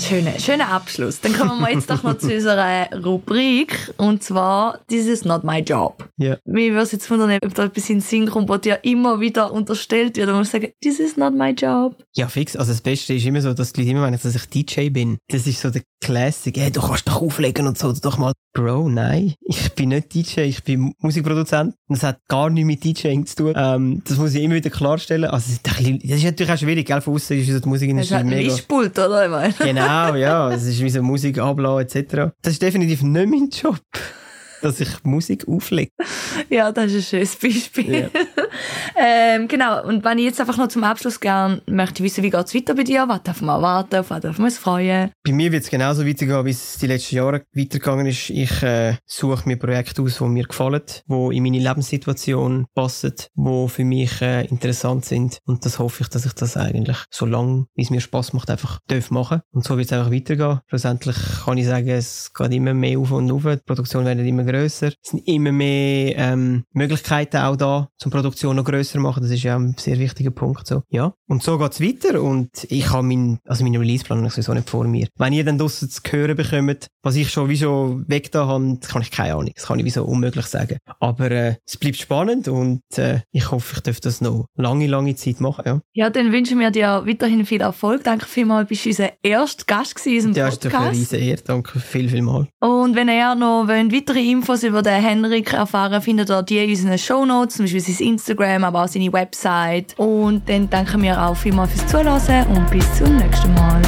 Schöner, schöner Abschluss. Dann kommen wir jetzt doch noch zu unserer Rubrik. Und zwar, this is not my job. Ja. Mir würde es jetzt wundern, ob da etwas in Sinn kommt, was dir immer wieder unterstellt wird. Und man sagen, this is not my job. Ja, fix. Also das Beste ist immer so, dass die Leute immer meinen, dass ich DJ bin. Das ist so der Classic. Hey, du kannst doch auflegen und so. Doch mal, Bro, nein. Ich bin nicht DJ, ich bin Musikproduzent. Das hat gar nichts mit DJing zu tun. Ähm, das muss ich immer wieder klarstellen. Also, das ist natürlich auch schwierig, gell? Von außen ist die Das ist Musikindustrie halt ein mega. Mischpult, oder? Ich meine. Genau, ja. Es ist wie so Musik ablassen, etc. Das ist definitiv nicht mein Job. Dass ich Musik auflege. Ja, das ist ein schönes Beispiel. Ja. Ähm, genau, und wenn ich jetzt einfach noch zum Abschluss gerne möchte wissen, wie geht es weiter bei dir? Was darf man erwarten? Auf was darf man sich freuen? Bei mir wird es genauso weitergehen, wie es die letzten Jahre weitergegangen ist. Ich äh, suche mir Projekte aus, die mir gefallen, die in meine Lebenssituation passen, die für mich äh, interessant sind. Und das hoffe ich, dass ich das eigentlich so lange, wie es mir Spaß macht, einfach darf machen. Und so wird es einfach weitergehen. Schlussendlich kann ich sagen, es geht immer mehr auf und auf. Die Produktion wird immer grösser. Es sind immer mehr ähm, Möglichkeiten auch da, zum Produktionen noch grösser machen. Das ist ja ein sehr wichtiger Punkt. So. Ja. Und so geht's weiter und ich habe meinen, also meinen Releaseplan sowieso nicht vor mir. Wenn ihr dann draussen zu hören bekommt, was ich schon wie so weg da habe, das kann ich keine Ahnung. Das kann ich wie so unmöglich sagen. Aber äh, es bleibt spannend und äh, ich hoffe, ich darf das noch lange, lange Zeit machen. Ja, ja dann wünschen wir dir weiterhin viel Erfolg. Danke vielmals, bist du unser erster Gast gewesen in unserem Podcast. Ja, ist eine riesen Ehre. Danke viel, viel mal. Und wenn ihr noch wollt, weitere Infos über den Henrik erfahren findet ihr die in unseren Shownotes, zum Beispiel sein Instagram, aber auch seine Website. Und dann danken wir auch vielmals fürs Zuhören und bis zum nächsten Mal.